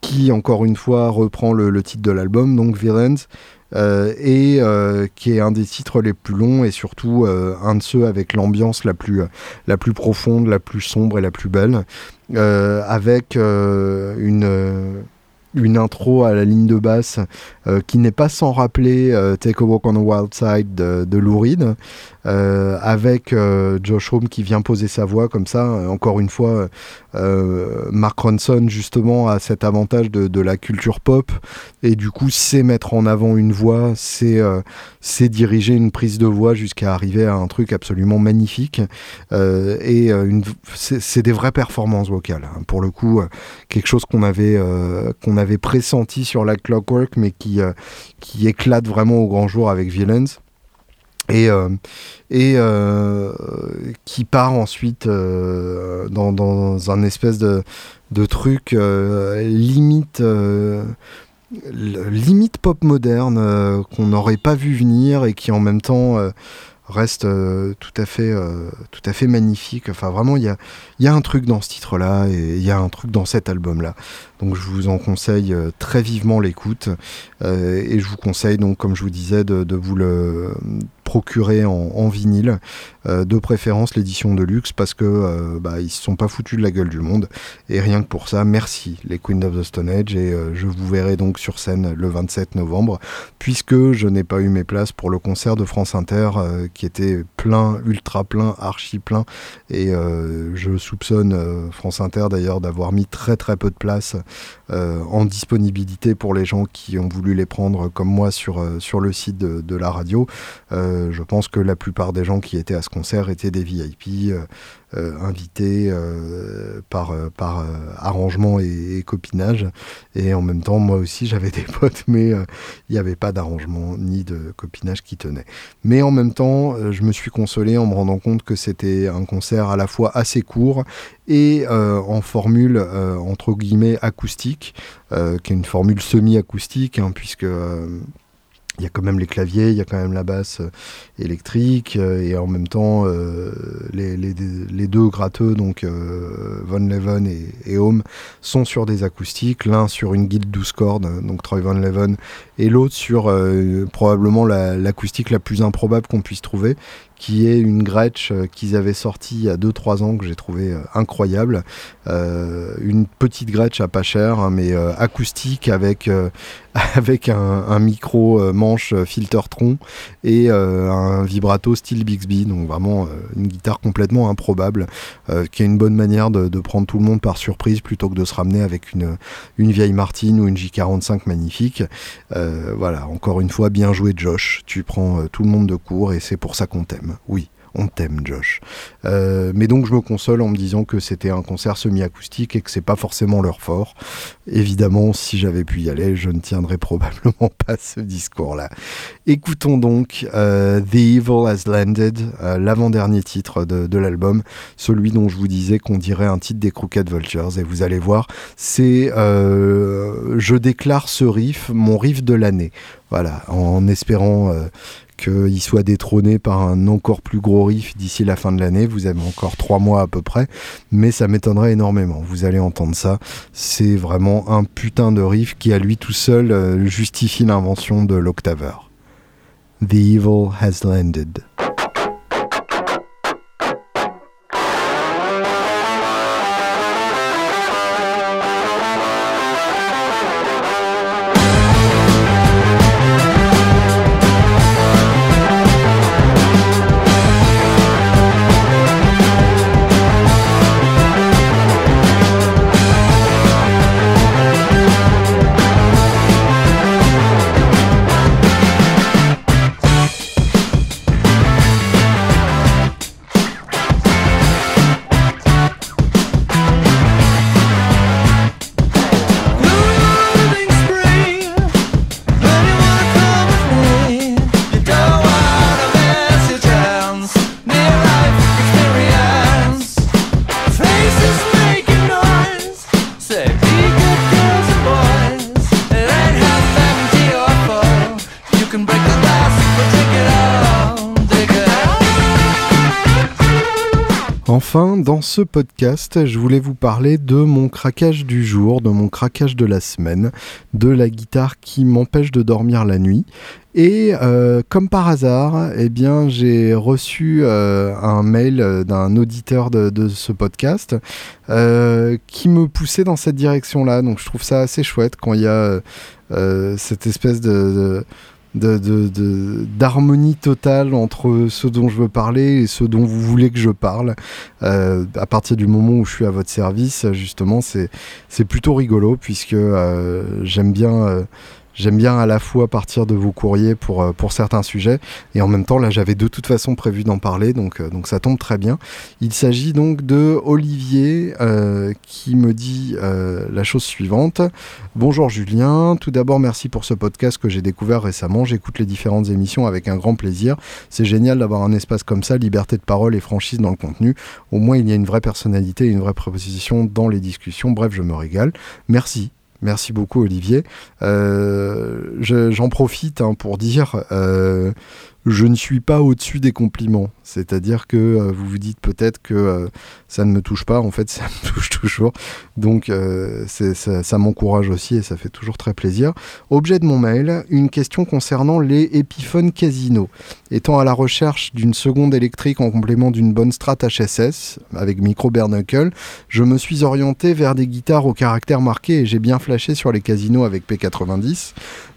qui encore une fois reprend le, titre de l'album, donc Villains, euh, et qui est un des titres les plus longs et surtout un de ceux avec l'ambiance la plus, la plus profonde, la plus sombre et la plus belle, avec une une intro à la ligne de basse qui n'est pas sans rappeler Take a Walk on the Wild Side de, Lou Reed, avec euh, Josh Home qui vient poser sa voix comme ça. Encore une fois, euh, Mark Ronson justement a cet avantage de, la culture pop et du coup c'est mettre en avant une voix, c'est c'est diriger une prise de voix jusqu'à arriver à un truc absolument magnifique et c'est des vraies performances vocales. Hein. Pour le coup, quelque chose qu'on avait qu'on avait pressenti sur la Clockwork mais qui qui éclate vraiment au grand jour avec Villains et, euh, euh, qui part ensuite euh, dans, un espèce de, truc limite limite pop moderne qu'on n'aurait pas vu venir et qui en même temps reste tout à fait tout à fait magnifique. Enfin vraiment il y a, y a un truc dans ce titre là et il y a un truc dans cet album là donc je vous en conseille très vivement l'écoute. Et je vous conseille donc comme je vous disais de, vous le procurer en, vinyle, euh, de préférence l'édition de luxe parce que euh, bah, ils se sont pas foutus de la gueule du monde. Et rien que pour ça, merci les Queens of the Stone Age. Et euh, je vous verrai donc sur scène le 27 novembre puisque je n'ai pas eu mes places pour le concert de France Inter qui était plein, ultra plein, archi plein. Et je soupçonne France Inter d'ailleurs d'avoir mis très très peu de places en disponibilité pour les gens qui ont voulu les prendre comme moi sur, sur le site de, de la radio. Euh, je pense que la plupart des gens qui étaient à ce concert étaient des VIP euh, euh, invités par, par arrangement et, copinage. Et en même temps, moi aussi, j'avais des potes, mais il n'y avait pas d'arrangement ni de copinage qui tenait. Mais en même temps, je me suis consolé en me rendant compte que c'était un concert à la fois assez court et en formule entre guillemets acoustique, qui est une formule semi-acoustique, hein, puisque il y a quand même les claviers, il y a quand même la basse euh, électrique euh, et en même temps euh, les, deux gratteux, donc Von Leven et, et, Home, sont sur des acoustiques, l'un sur une guide 12 cordes, donc Troy Von Leven, et l'autre sur probablement l'acoustique la, plus improbable qu'on puisse trouver, qui est une Gretsch euh, qu'ils avaient sortie il y a 2-3 ans que j'ai trouvé euh, incroyable. Euh, une petite Gretsch à pas cher, hein, mais acoustique avec, avec un, micro manche filter-tron et un vibrato style Bixby. Donc vraiment une guitare complètement improbable, qui est une bonne manière de, de, prendre tout le monde par surprise plutôt que de se ramener avec une, une vieille Martine ou une J45 magnifique. Voilà, encore une fois, bien joué Josh. Tu prends tout le monde de court et c'est pour ça qu'on t'aime. Oui, on t'aime, Josh. Euh, mais donc, je me console en me disant que c'était un concert semi-acoustique et que c'est pas forcément leur fort. Évidemment, si j'avais pu y aller, je ne tiendrais probablement pas ce discours-là. Écoutons donc euh, The Evil Has Landed, euh, l'avant-dernier titre de, l'album, celui dont je vous disais qu'on dirait un titre des Crooked Vultures. Et vous allez voir, c'est je déclare ce riff mon riff de l'année. Voilà, en espérant qu'il soit détrôné par un encore plus gros riff d'ici la fin de l'année. Vous avez encore trois mois à peu près, mais ça m'étonnerait énormément. Vous allez entendre ça. C'est vraiment un putain de riff qui à lui tout seul euh, justifie l'invention de l'octaveur. The evil has landed. Podcast, je voulais vous parler de mon craquage du jour, de mon craquage de la semaine, de la guitare qui m'empêche de dormir la nuit. Et euh, comme par hasard, eh bien, j'ai reçu euh, un mail d'un auditeur de, ce podcast euh, qui me poussait dans cette direction-là. Donc, je trouve ça assez chouette quand il y a cette espèce de d'harmonie de, totale entre ce dont je veux parler et ce dont vous voulez que je parle. Euh, à partir du moment où je suis à votre service, justement, c'est plutôt rigolo puisque euh, j'aime bien euh, J'aime bien à la fois partir de vos courriers pour, euh, pour certains sujets et en même temps là j'avais de toute façon prévu d'en parler donc, euh, donc ça tombe très bien. Il s'agit donc de Olivier euh, qui me dit la chose suivante. Bonjour Julien, tout d'abord merci pour ce podcast que j'ai découvert récemment. J'écoute les différentes émissions avec un grand plaisir. C'est génial d'avoir un espace comme ça, liberté de parole et franchise dans le contenu. Au moins il y a une vraie personnalité et une vraie proposition dans les discussions. Bref, je me régale. Merci. Merci beaucoup Olivier. Euh, j'en profite hein, pour dire, euh, je ne suis pas au-dessus des compliments. C'est-à-dire que euh, vous vous dites peut-être que euh, ça ne me touche pas, en fait ça me touche toujours. Donc euh, ça, m'encourage aussi et ça fait toujours très plaisir. Objet de mon mail, une question concernant les Epiphone Casino. Étant à la recherche d'une seconde électrique en complément d'une bonne Strat HSS avec micro Bernuckle, je me suis orienté vers des guitares au caractère marqué et j'ai bien flashé sur les casinos avec P90.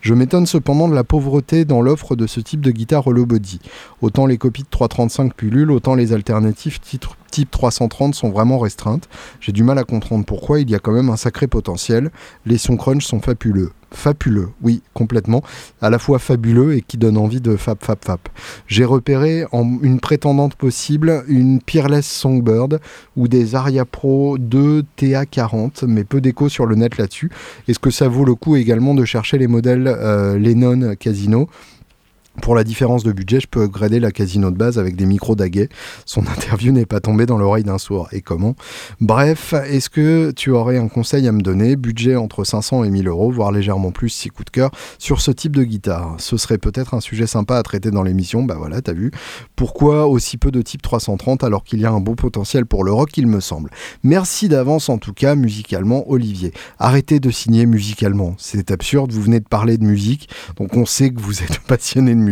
Je m'étonne cependant de la pauvreté dans l'offre de ce type de guitare hollow body. Autant les copies de 335 pullules, autant les alternatives type 330 sont vraiment restreintes. J'ai du mal à comprendre pourquoi, il y a quand même un sacré potentiel. Les sons crunch sont fabuleux fabuleux, oui, complètement, à la fois fabuleux et qui donne envie de fab, fab, fab. J'ai repéré en une prétendante possible une Peerless Songbird ou des Aria Pro 2 TA40, mais peu d'écho sur le net là-dessus. Est-ce que ça vaut le coup également de chercher les modèles euh, Lennon Casino? Pour la différence de budget, je peux upgrader la casino de base avec des micros d'Aguet. Son interview n'est pas tombée dans l'oreille d'un sourd. Et comment? Bref, est-ce que tu aurais un conseil à me donner? Budget entre 500 et 1000 euros, voire légèrement plus si coup de cœur, sur ce type de guitare. Ce serait peut-être un sujet sympa à traiter dans l'émission. Bah voilà, t'as vu. Pourquoi aussi peu de type 330 alors qu'il y a un bon potentiel pour le rock, il me semble? Merci d'avance en tout cas, musicalement, Olivier. Arrêtez de signer musicalement. C'est absurde, vous venez de parler de musique, donc on sait que vous êtes passionné de musique.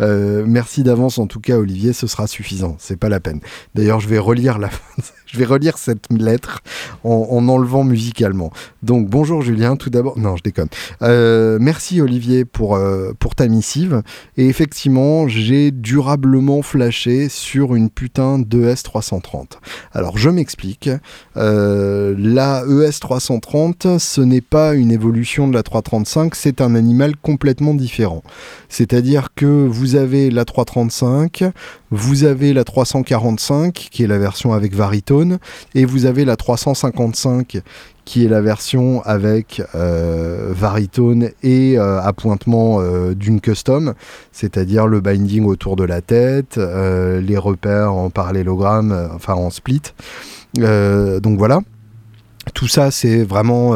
Euh, merci d'avance en tout cas Olivier, ce sera suffisant, c'est pas la peine. D'ailleurs je vais relire la je vais relire cette lettre en, enlevant musicalement. Donc bonjour Julien, tout d'abord. Non, je déconne. Euh, merci Olivier pour, euh, pour ta missive. Et effectivement, j'ai durablement flashé sur une putain d'ES 330. Alors je m'explique. La ES 330, ce n'est pas une évolution de la 335, c'est un animal complètement différent. C'est-à-dire que vous avez la 335, vous avez la 345 qui est la version avec Varitone et vous avez la 355 qui est la version avec euh, Varitone et euh, appointement euh, d'une custom, c'est-à-dire le binding autour de la tête, les repères en parallélogramme, enfin en split. donc voilà. Tout ça, c'est vraiment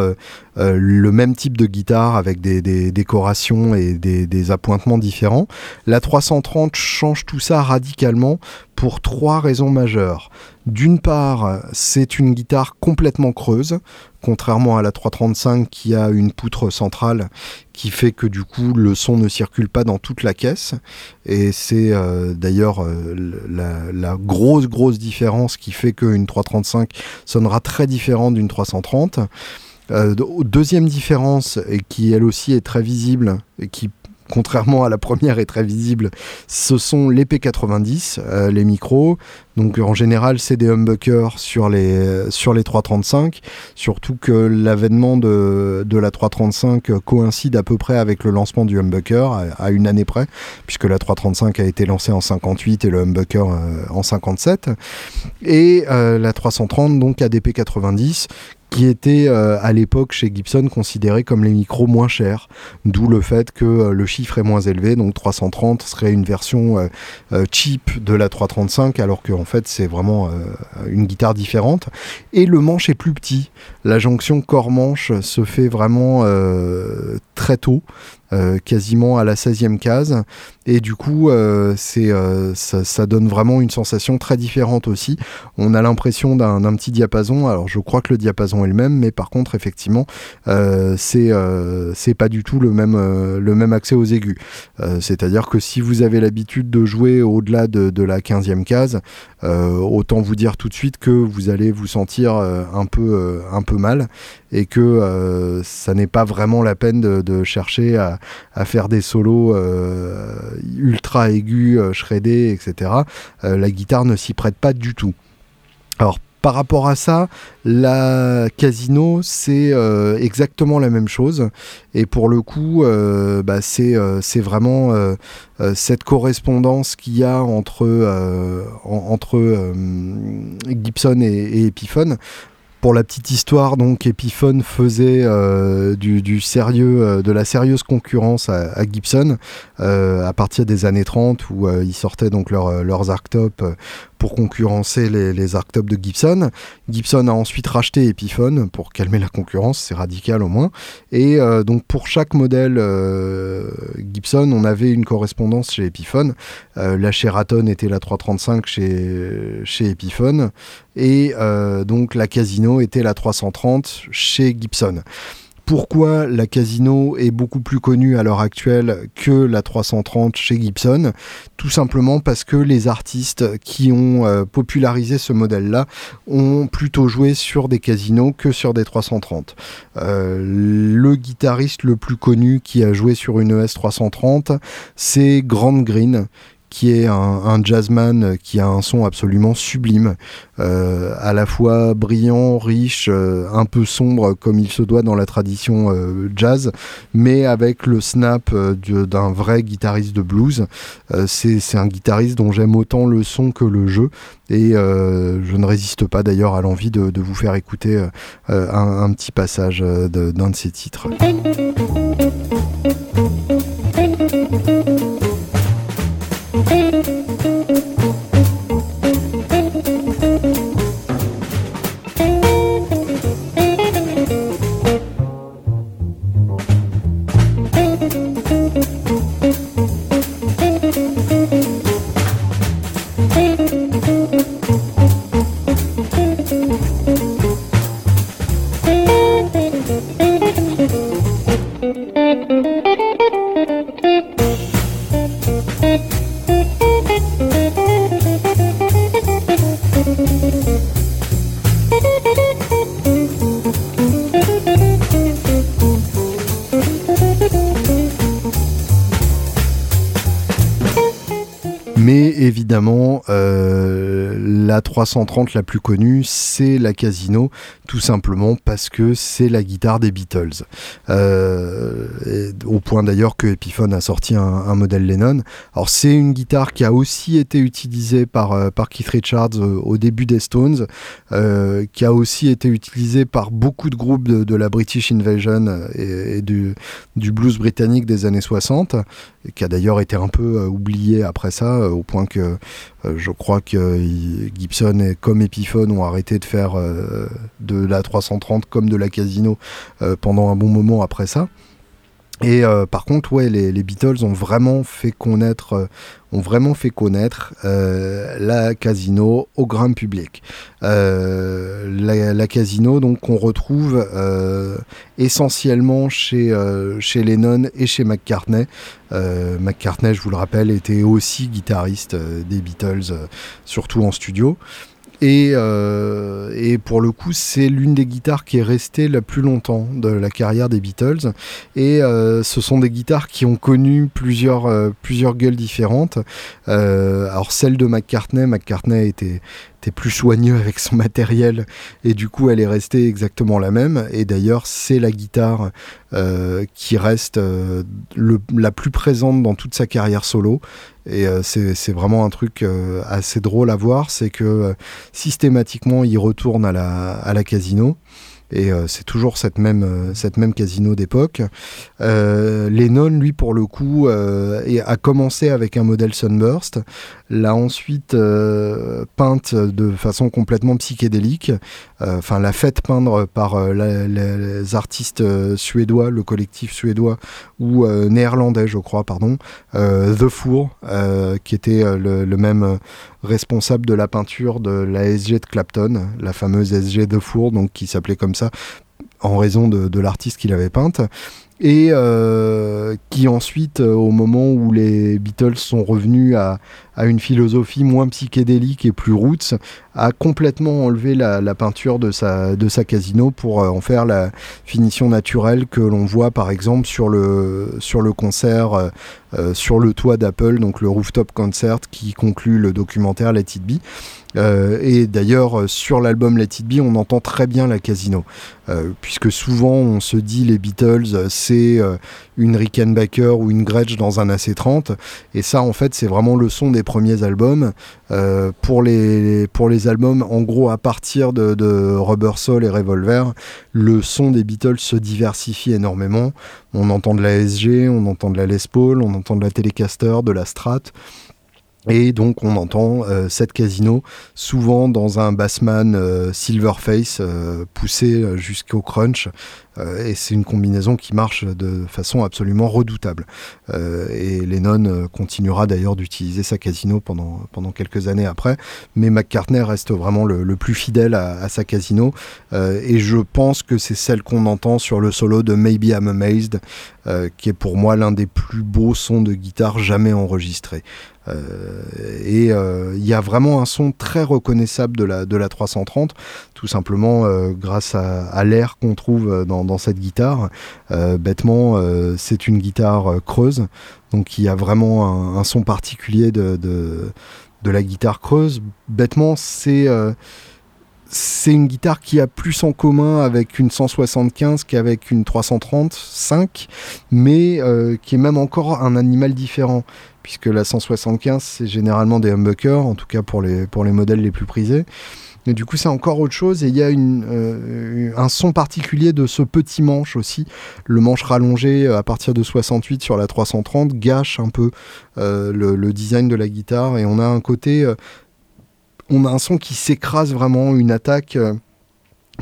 euh, le même type de guitare avec des, décorations et des, appointements différents. La 330 change tout ça radicalement pour trois raisons majeures. D'une part, c'est une guitare complètement creuse, contrairement à la 335 qui a une poutre centrale qui fait que du coup le son ne circule pas dans toute la caisse. Et c'est euh, d'ailleurs euh, la, grosse grosse différence qui fait qu'une 335 sonnera très différente d'une 330. Euh, deuxième différence, et qui elle aussi est très visible, et qui contrairement à la première est très visible, ce sont les P90, euh, les micros. Donc en général, c'est des humbuckers sur les, sur les 335, surtout que l'avènement de, la 335 coïncide à peu près avec le lancement du humbucker, à, une année près, puisque la 335 a été lancée en 58 et le humbucker euh, en 57. Et la 330 donc a des P90 qui étaient euh, à l'époque chez Gibson considérés comme les micros moins chers, d'où le fait que euh, le chiffre est moins élevé, donc 330 serait une version euh, cheap de la 335, alors qu'en fait c'est vraiment une guitare différente. Et le manche est plus petit, la jonction corps-manche se fait vraiment très tôt, euh, quasiment à la 16e case. Et du coup, euh, c'est, euh, ça, donne vraiment une sensation très différente aussi. On a l'impression d'un, petit diapason. Alors, je crois que le diapason est le même, mais par contre, effectivement, c'est, c'est pas du tout le même, le même accès aux aigus. c'est-à-dire que si vous avez l'habitude de jouer au-delà de, de la 15e case, autant vous dire tout de suite que vous allez vous sentir un, peu, un peu mal et que ça n'est pas vraiment la peine de, de chercher à, à, faire des solos euh, ultra aigus, euh, shreddés, etc. Euh, la guitare ne s'y prête pas du tout. Alors par rapport à ça, la Casino, c'est exactement la même chose. Et pour le coup, bah, c'est vraiment cette correspondance qu'il y a entre, Gibson et Epiphone. Pour la petite histoire, donc Epiphone faisait euh, du, sérieux, euh, de la sérieuse concurrence à, Gibson euh, à partir des années 30 où ils sortaient donc leurs arctop pour concurrencer les, les de Gibson. Gibson a ensuite racheté Epiphone pour calmer la concurrence, c'est radical au moins. Et donc pour chaque modèle Gibson, on avait une correspondance chez Epiphone. la Sheraton était la 335 chez, chez Epiphone et donc la Casino était la 330 chez Gibson. Pourquoi la Casino est beaucoup plus connue à l'heure actuelle que la 330 chez Gibson Tout simplement parce que les artistes qui ont euh, popularisé ce modèle-là ont plutôt joué sur des casinos que sur des 330. Euh, le guitariste le plus connu qui a joué sur une ES 330, c'est Grant Green, qui est un, jazzman qui a un son absolument sublime, euh, à la fois brillant, riche, euh, un peu sombre comme il se doit dans la tradition euh, jazz, mais avec le snap d'un vrai guitariste de blues. C'est un guitariste dont j'aime autant le son que le jeu, et je ne résiste pas d'ailleurs à l'envie de, vous faire écouter un, un, petit passage d'un de ses titres. 330 la plus connue, c'est la Casino, tout simplement parce que c'est la guitare des Beatles. au point d'ailleurs que Epiphone a sorti un, modèle Lennon. Alors c'est une guitare qui a aussi été utilisée par, par Keith Richards au début des Stones, qui a aussi été utilisée par beaucoup de groupes de, la British Invasion et, du, du, blues britannique des années 60, qui a d'ailleurs été un peu oublié après ça, au point que je crois que Gibson et comme Epiphone ont arrêté de faire de la 330 comme de la Casino pendant un bon moment après ça. Et euh, par contre, ouais, les, Beatles ont vraiment fait connaître, euh, ont vraiment fait connaître euh, la Casino au grand public. La, Casino, donc, qu'on retrouve essentiellement chez chez Lennon et chez McCartney. McCartney, je vous le rappelle, était aussi guitariste des Beatles, surtout en studio. Euh, et, pour le coup, c'est l'une des guitares qui est restée la plus longtemps de la carrière des Beatles. Et euh, ce sont des guitares qui ont connu plusieurs, euh, plusieurs gueules différentes. alors celle de McCartney, McCartney était, était plus soigneux avec son matériel et du coup elle est restée exactement la même. Et d'ailleurs c'est la guitare qui reste la plus présente dans toute sa carrière solo. Et euh, c'est vraiment un truc euh, assez drôle à voir, c'est que euh, systématiquement il retourne à la casino. Et c'est toujours cette même, cette même casino d'époque. Lennon, lui, pour le coup, a commencé avec un modèle Sunburst l'a ensuite euh, peinte de façon complètement psychédélique, euh, enfin l'a faite peindre par euh, les artistes suédois, le collectif suédois ou néerlandais, je crois, pardon, The Four, qui était le, même responsable de la peinture de la SG de Clapton, la fameuse SG The Four, donc qui s'appelait comme en raison de, l'artiste qu'il avait peinte et euh, qui ensuite, euh, au moment où les Beatles sont revenus à, une philosophie moins psychédélique et plus roots, a complètement enlevé la, peinture de sa, de sa casino pour euh, en faire la finition naturelle que l'on voit par exemple sur le, sur le concert sur le toit d'Apple, donc le rooftop concert qui conclut le documentaire Let It Be. Euh, et d'ailleurs, sur l'album Let It Be, on entend très bien la casino, euh, puisque souvent on se dit les Beatles, c'est une Rickenbacker ou une Gretsch dans un AC30, et ça en fait c'est vraiment le son des premiers albums. pour, les, pour les albums, en gros à partir de, de Rubber Soul et Revolver, le son des Beatles se diversifie énormément. On entend de la SG, on entend de la Les Paul, on entend de la Telecaster, de la Strat. Et donc on entend euh, cette casino souvent dans un bassman euh, Silverface euh, poussé jusqu'au crunch. euh, et c'est une combinaison qui marche de façon absolument redoutable. Euh, et Lennon euh, continuera d'ailleurs d'utiliser sa casino pendant, pendant quelques années après, mais McCartney reste vraiment le, plus fidèle à, sa casino, et je pense que c'est celle qu'on entend sur le solo de Maybe I'm Amazed, qui est pour moi l'un des plus beaux sons de guitare jamais enregistrés. et il y a vraiment un son très reconnaissable de la, de la 330, tout simplement grâce à l'air qu'on trouve dans, dans cette guitare. Euh, bêtement, euh, c'est une guitare euh, creuse, donc il y a vraiment un, son particulier de, de, la guitare creuse. Bêtement, c'est c'est une guitare qui a plus en commun avec une 175 qu'avec une 335, mais qui est même encore un animal différent, puisque la 175 c'est généralement des humbuckers, en tout cas pour les, pour les modèles les plus prisés. Mais du coup, c'est encore autre chose. Et il y a euh, un son particulier de ce petit manche aussi. Le manche rallongé euh, à partir de 68 sur la 330 gâche un peu euh, le, design de la guitare. Et on a un côté. on a un son qui s'écrase vraiment, une attaque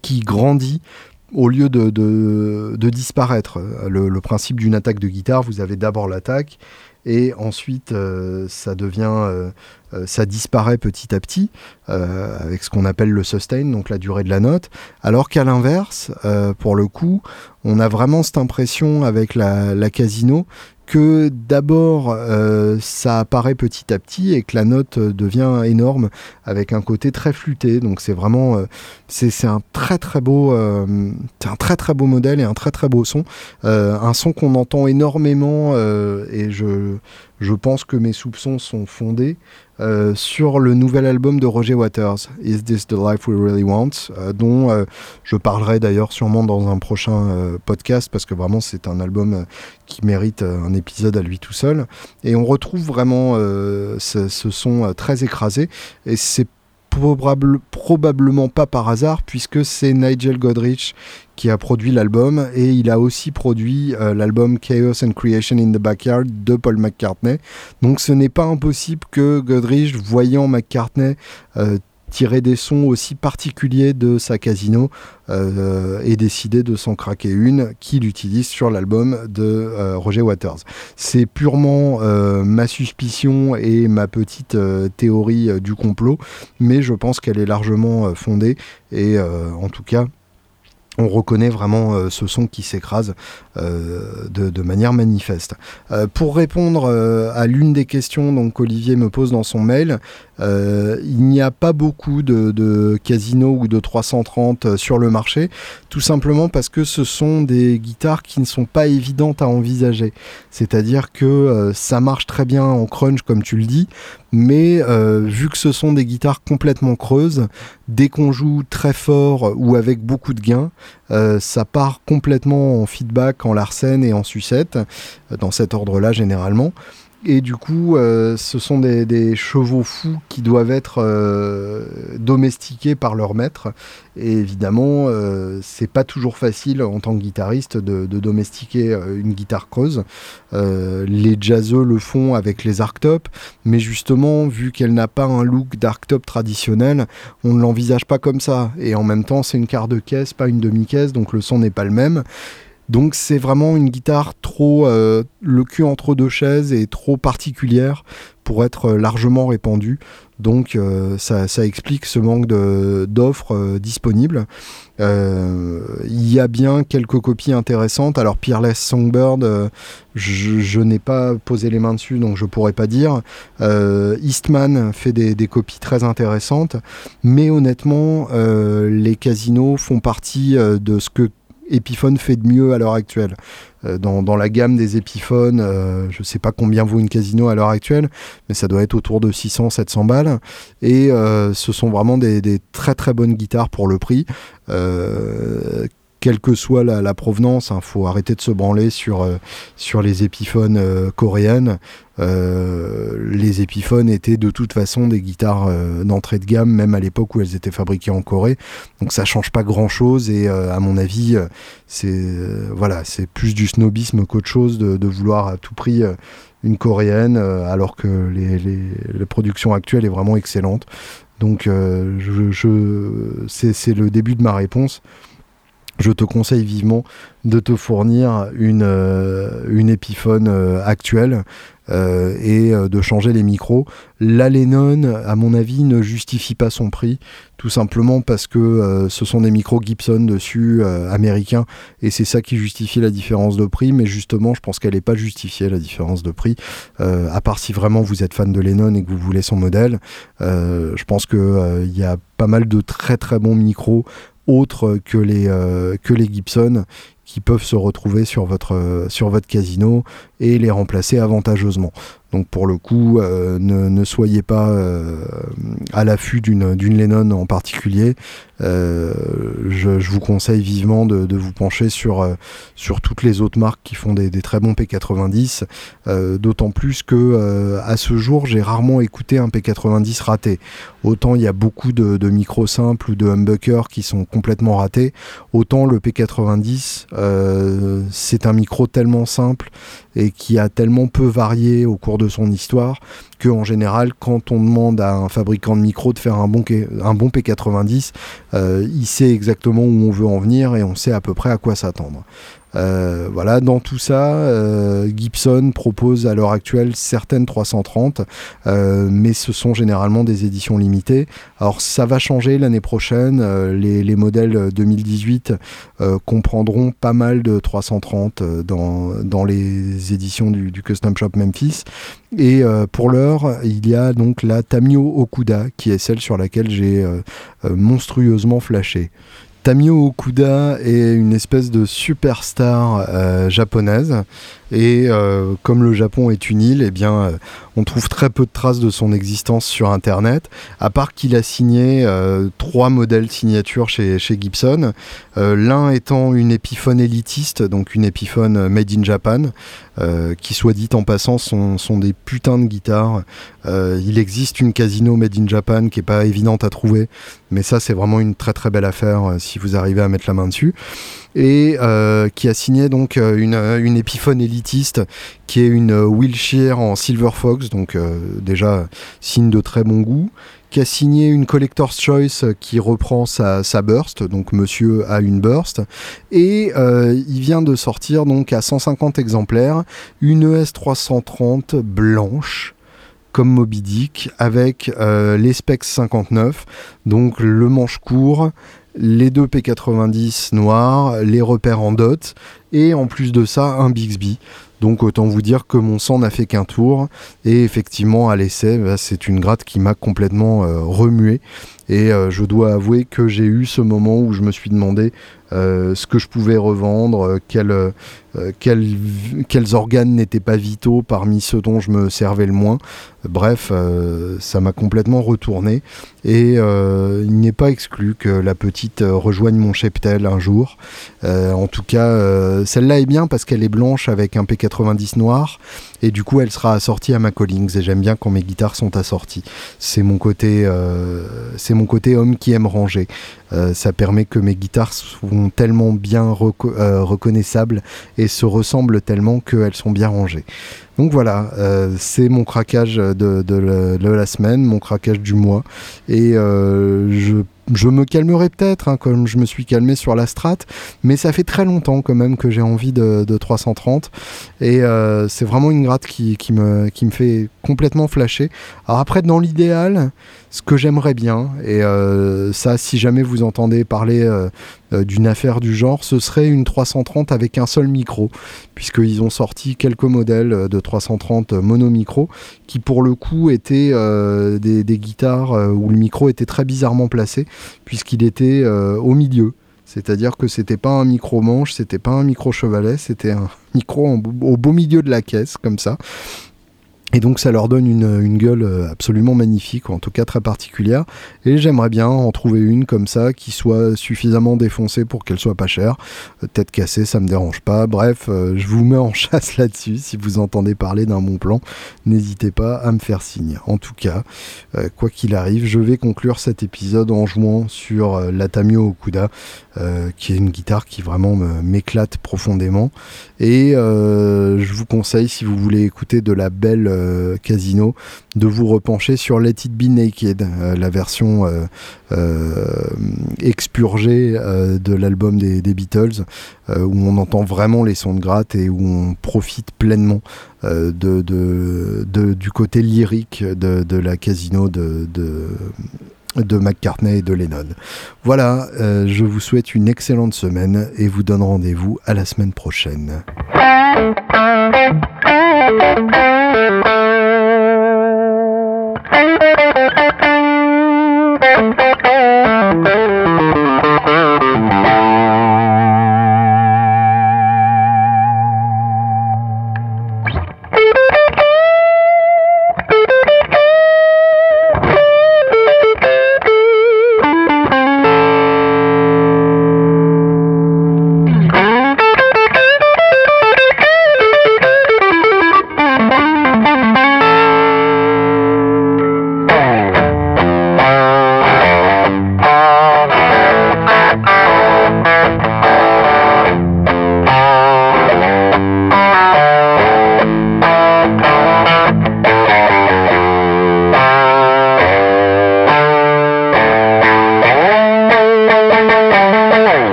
qui grandit au lieu de, disparaître. le principe d'une attaque de guitare, vous avez d'abord l'attaque et ensuite euh, ça devient euh, euh, ça disparaît petit à petit avec ce qu'on appelle le sustain donc la durée de la note. Alors qu'à l'inverse pour le coup on a vraiment cette impression avec la, la casino que d'abord ça apparaît petit à petit et que la note devient énorme avec un côté très flûté. Donc c'est vraiment c'est un très très beau un très très beau modèle et un très très beau son. un son qu'on entend énormément et je pense que mes soupçons sont fondés euh, sur le nouvel album de Roger Waters, Is This the Life We Really Want, euh, dont euh, je parlerai d'ailleurs sûrement dans un prochain podcast parce que vraiment c'est un album qui mérite un épisode à lui tout seul. Et on retrouve vraiment ce, ce, son très écrasé et c'est probablement pas par hasard puisque c'est Nigel Godrich qui a produit l'album et il a aussi produit euh, l'album Chaos and Creation in the Backyard de Paul McCartney. Donc ce n'est pas impossible que Godrich, voyant McCartney euh, tirer des sons aussi particuliers de sa casino euh, et décider de s'en craquer une qu'il utilise sur l'album de euh, Roger Waters. C'est purement euh, ma suspicion et ma petite théorie du complot, mais je pense qu'elle est largement fondée et en tout cas on reconnaît vraiment euh, ce son qui s'écrase euh, de, manière manifeste. Euh, pour répondre à l'une des questions qu'Olivier me pose dans son mail, il n'y a pas beaucoup de, de casinos ou de 330 sur le marché, tout simplement parce que ce sont des guitares qui ne sont pas évidentes à envisager. C'est-à-dire que ça marche très bien en crunch comme tu le dis, mais vu que ce sont des guitares complètement creuses, dès qu'on joue très fort ou avec beaucoup de gains, euh, ça part complètement en feedback, en larsen et en sucette, euh, dans cet ordre-là généralement. Et du coup, euh, ce sont des, chevaux fous qui doivent être euh, domestiqués par leur maître. Et évidemment, euh, c'est pas toujours facile en tant que guitariste de, domestiquer une guitare creuse. les jazzeux le font avec les arctop, mais justement, vu qu'elle n'a pas un look d'arctop traditionnel, on ne l'envisage pas comme ça. Et en même temps, c'est une quart de caisse, pas une demi-caisse, donc le son n'est pas le même. Donc c'est vraiment une guitare trop euh, le cul entre deux chaises et trop particulière pour être euh, largement répandue. Donc euh, ça, explique ce manque d'offres disponibles. Il y a bien quelques copies intéressantes. Alors Peerless Songbird, je, n'ai pas posé les mains dessus, donc je pourrais pas dire. Eastman fait des, des, copies très intéressantes, mais honnêtement, les casinos font partie de ce que Epiphone fait de mieux à l'heure actuelle. Euh, dans, la gamme des Epiphones, euh, je ne sais pas combien vaut une Casino à l'heure actuelle, mais ça doit être autour de 600-700 balles. Et euh, ce sont vraiment des, des, très très bonnes guitares pour le prix quelle que soit la, provenance, il hein, faut arrêter de se branler sur, euh, les épiphones euh, coréennes. Euh, les épiphones étaient de toute façon des guitares d'entrée de gamme, même à l'époque où elles étaient fabriquées en Corée. Donc ça change pas grand chose et à mon avis, c'est voilà, c'est plus du snobisme qu'autre chose de, vouloir à tout prix une coréenne alors que la production actuelle est vraiment excellente. Donc je c'est le début de ma réponse je te conseille vivement de te fournir une, euh, une Epiphone euh, actuelle euh, et de changer les micros. La Lennon, à mon avis, ne justifie pas son prix, tout simplement parce que ce sont des micros Gibson dessus, américains, et c'est ça qui justifie la différence de prix, mais justement, je pense qu'elle n'est pas justifiée, la différence de prix, à part si vraiment vous êtes fan de Lennon et que vous voulez son modèle. je pense qu'il y a pas mal de très très bons micros autres que les, euh, Gibson qui peuvent se retrouver sur votre, sur votre casino et les remplacer avantageusement. Donc pour le coup, euh, ne, soyez pas euh, à l'affût d'une Lennon en particulier. Euh, je, vous conseille vivement de, vous pencher sur, sur toutes les autres marques qui font des, très bons P90. D'autant plus que à ce jour, j'ai rarement écouté un P90 raté. Autant il y a beaucoup de, de micros simples ou de humbuckers qui sont complètement ratés, autant le P90, c'est un micro tellement simple et qui a tellement peu varié au cours de son histoire que en général quand on demande à un fabricant de micro de faire un bon, un bon P90 euh, il sait exactement où on veut en venir et on sait à peu près à quoi s'attendre Euh, voilà, dans tout ça, euh, Gibson propose à l'heure actuelle certaines 330, euh, mais ce sont généralement des éditions limitées. Alors ça va changer l'année prochaine. Les, les, modèles 2018 comprendront pas mal de 330 dans, dans les éditions du, du, Custom Shop Memphis. Et pour l'heure, il y a donc la Tamio Okuda, qui est celle sur laquelle j'ai monstrueusement flashé. Tamio Okuda est une espèce de superstar euh, japonaise et euh, comme le Japon est une île, eh bien, euh, on trouve très peu de traces de son existence sur Internet, à part qu'il a signé trois modèles signature chez, chez Gibson, l'un étant une Epiphone élitiste, donc une Epiphone made in Japan, qui soit dit en passant sont, sont des putains de guitares. il existe une Casino made in Japan qui est pas évidente à trouver, mais ça c'est vraiment une très très belle affaire si vous arrivez à mettre la main dessus. Et euh, qui a signé donc euh, une, une épiphone élitiste qui est une Wilshire en Silver Fox, donc euh, déjà signe de très bon goût qui a signé une Collector's Choice qui reprend sa, sa burst, donc monsieur a une burst, et il vient de sortir donc à 150 exemplaires une ES 330 blanche comme Moby Dick avec les specs 59, donc le manche court, les deux P90 noirs, les repères en dot, et en plus de ça, un Bixby. Donc autant vous dire que mon sang n'a fait qu'un tour. Et effectivement, à l'essai, bah, c'est une gratte qui m'a complètement euh, remué. Et euh, je dois avouer que j'ai eu ce moment où je me suis demandé euh, ce que je pouvais revendre, quels, quels organes n'étaient pas vitaux parmi ceux dont je me servais le moins. Bref, ça m'a complètement retourné. Et il n'est pas exclu que la petite rejoigne mon cheptel un jour. en tout cas, celle-là est bien parce qu'elle est blanche avec un P90 noir. Et du coup, elle sera assortie à ma Collings. Et j'aime bien quand mes guitares sont assorties. C'est mon côté, euh, mon côté homme qui aime ranger. Euh, ça permet que mes guitares sont tellement bien euh, reconnaissables et se ressemblent tellement qu'elles sont bien rangées. Donc voilà, c'est mon craquage de, la semaine, mon craquage du mois. Et je me calmerai peut-être, hein, comme je me suis calmé sur la strat, mais ça fait très longtemps quand même que j'ai envie de, 330. Et euh, c'est vraiment une gratte qui, me, qui me fait complètement flasher. Alors après, dans l'idéal, ce que j'aimerais bien, et euh, ça, si jamais vous entendez parler euh, euh, d'une affaire du genre, ce serait une 330 avec un seul micro, puisqu'ils ont sorti quelques modèles de 330 mono micro, qui pour le coup étaient des, des, guitares où le micro était très bizarrement placé, puisqu'il était au milieu. C'est-à-dire que c'était pas un micro manche, c'était pas un micro chevalet, c'était un micro au beau milieu de la caisse, comme ça. Et donc ça leur donne une, gueule euh, absolument magnifique, ou en tout cas très particulière. Et j'aimerais bien en trouver une comme ça, qui soit suffisamment défoncée pour qu'elle soit pas chère. Euh, tête cassée, ça me dérange pas. Bref, euh, je vous mets en chasse là-dessus. Si vous entendez parler d'un bon plan, n'hésitez pas à me faire signe. En tout cas, quoi qu'il arrive, je vais conclure cet épisode en jouant sur la Tamio Okuda, qui est une guitare qui vraiment m'éclate profondément. Et je vous conseille, si vous voulez écouter de la belle euh, Casino, de vous repencher sur Let It Be Naked, euh, la version euh, expurgée de l'album des, Beatles, où on entend vraiment les sons de gratte et où on profite pleinement du côté lyrique de, la Casino de, de McCartney et de Lennon. Voilà, je vous souhaite une excellente semaine et vous donne rendez-vous à la semaine prochaine. Thank you.